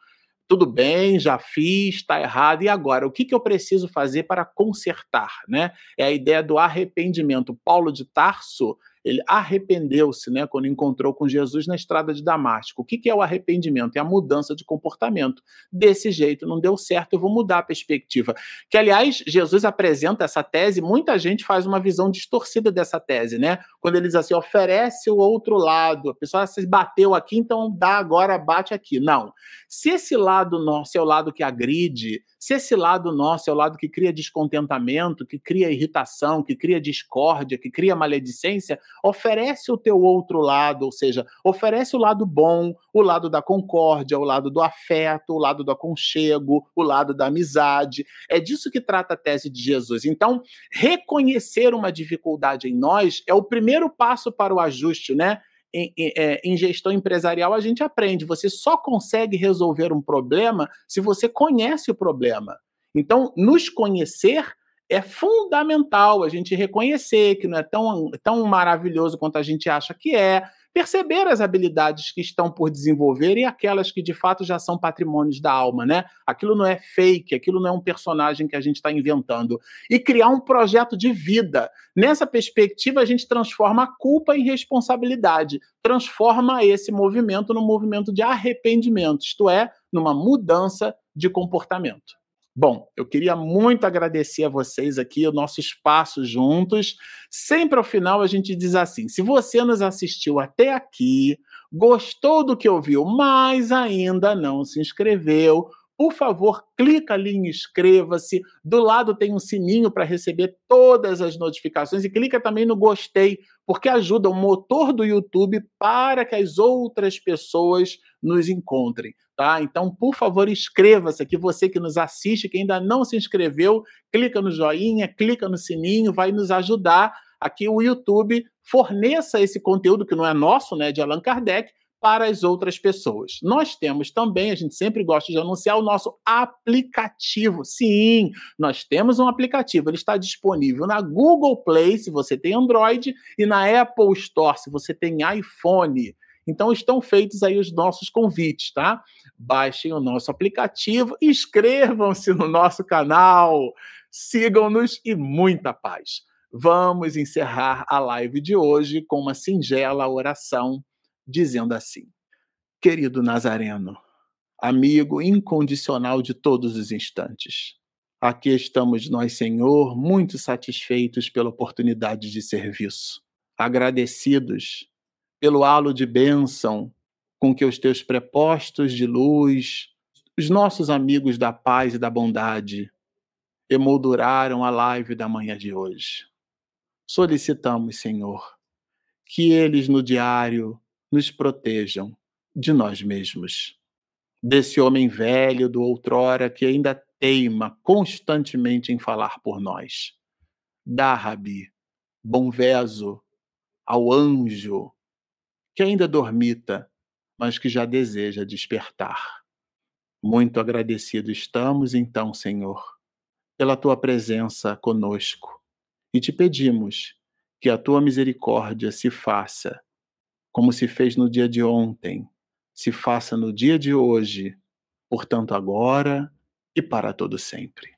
tudo bem, já fiz, está errado, e agora? O que, que eu preciso fazer para consertar? Né? É a ideia do arrependimento. Paulo de Tarso, ele arrependeu-se né, quando encontrou com Jesus na estrada de Damasco. O que, que é o arrependimento? É a mudança de comportamento. Desse jeito não deu certo, eu vou mudar a perspectiva. Que, aliás, Jesus apresenta essa tese, muita gente faz uma visão distorcida dessa tese, né? Quando ele diz assim, oferece o outro lado, a pessoa se bateu aqui, então dá agora, bate aqui. Não. Se esse lado nosso é o lado que agride, se esse lado nosso é o lado que cria descontentamento, que cria irritação, que cria discórdia, que cria maledicência, oferece o teu outro lado, ou seja, oferece o lado bom, o lado da concórdia, o lado do afeto, o lado do aconchego, o lado da amizade. É disso que trata a tese de Jesus. Então, reconhecer uma dificuldade em nós é o primeiro passo para o ajuste, né? em, em, é, em, gestão empresarial a gente aprende. Você só consegue resolver um problema se você conhece o problema. Então, nos conhecer é fundamental a gente reconhecer que não é tão, tão maravilhoso quanto a gente acha que é, perceber as habilidades que estão por desenvolver e aquelas que de fato já são patrimônios da alma, né? Aquilo não é fake, aquilo não é um personagem que a gente está inventando. E criar um projeto de vida. Nessa perspectiva, a gente transforma a culpa em responsabilidade, transforma esse movimento num movimento de arrependimento, isto é, numa mudança de comportamento. Bom, eu queria muito agradecer a vocês aqui, o nosso espaço juntos. Sempre ao final a gente diz assim: se você nos assistiu até aqui, gostou do que ouviu, mas ainda não se inscreveu, por favor, clica ali em inscreva-se. Do lado tem um sininho para receber todas as notificações e clica também no gostei, porque ajuda o motor do YouTube para que as outras pessoas nos encontrem, tá? Então, por favor, inscreva-se aqui, você que nos assiste, que ainda não se inscreveu, clica no joinha, clica no sininho, vai nos ajudar aqui o YouTube forneça esse conteúdo que não é nosso, né, de Allan Kardec, para as outras pessoas. Nós temos também, a gente sempre gosta de anunciar o nosso aplicativo. Sim, nós temos um aplicativo, ele está disponível na Google Play, se você tem Android, e na Apple Store, se você tem iPhone. Então estão feitos aí os nossos convites, tá? Baixem o nosso aplicativo, inscrevam-se no nosso canal, sigam-nos e muita paz. Vamos encerrar a live de hoje com uma singela oração dizendo assim: Querido Nazareno, amigo incondicional de todos os instantes, aqui estamos nós, Senhor, muito satisfeitos pela oportunidade de serviço, agradecidos pelo halo de bênção com que os teus prepostos de luz, os nossos amigos da paz e da bondade, emolduraram a live da manhã de hoje. Solicitamos, Senhor, que eles no diário nos protejam de nós mesmos. desse homem velho do outrora que ainda teima constantemente em falar por nós. Dá, Rabi, bom veso ao anjo que ainda dormita, mas que já deseja despertar. Muito agradecido estamos, então, Senhor, pela tua presença conosco e te pedimos que a tua misericórdia se faça, como se fez no dia de ontem, se faça no dia de hoje, portanto, agora e para todo sempre.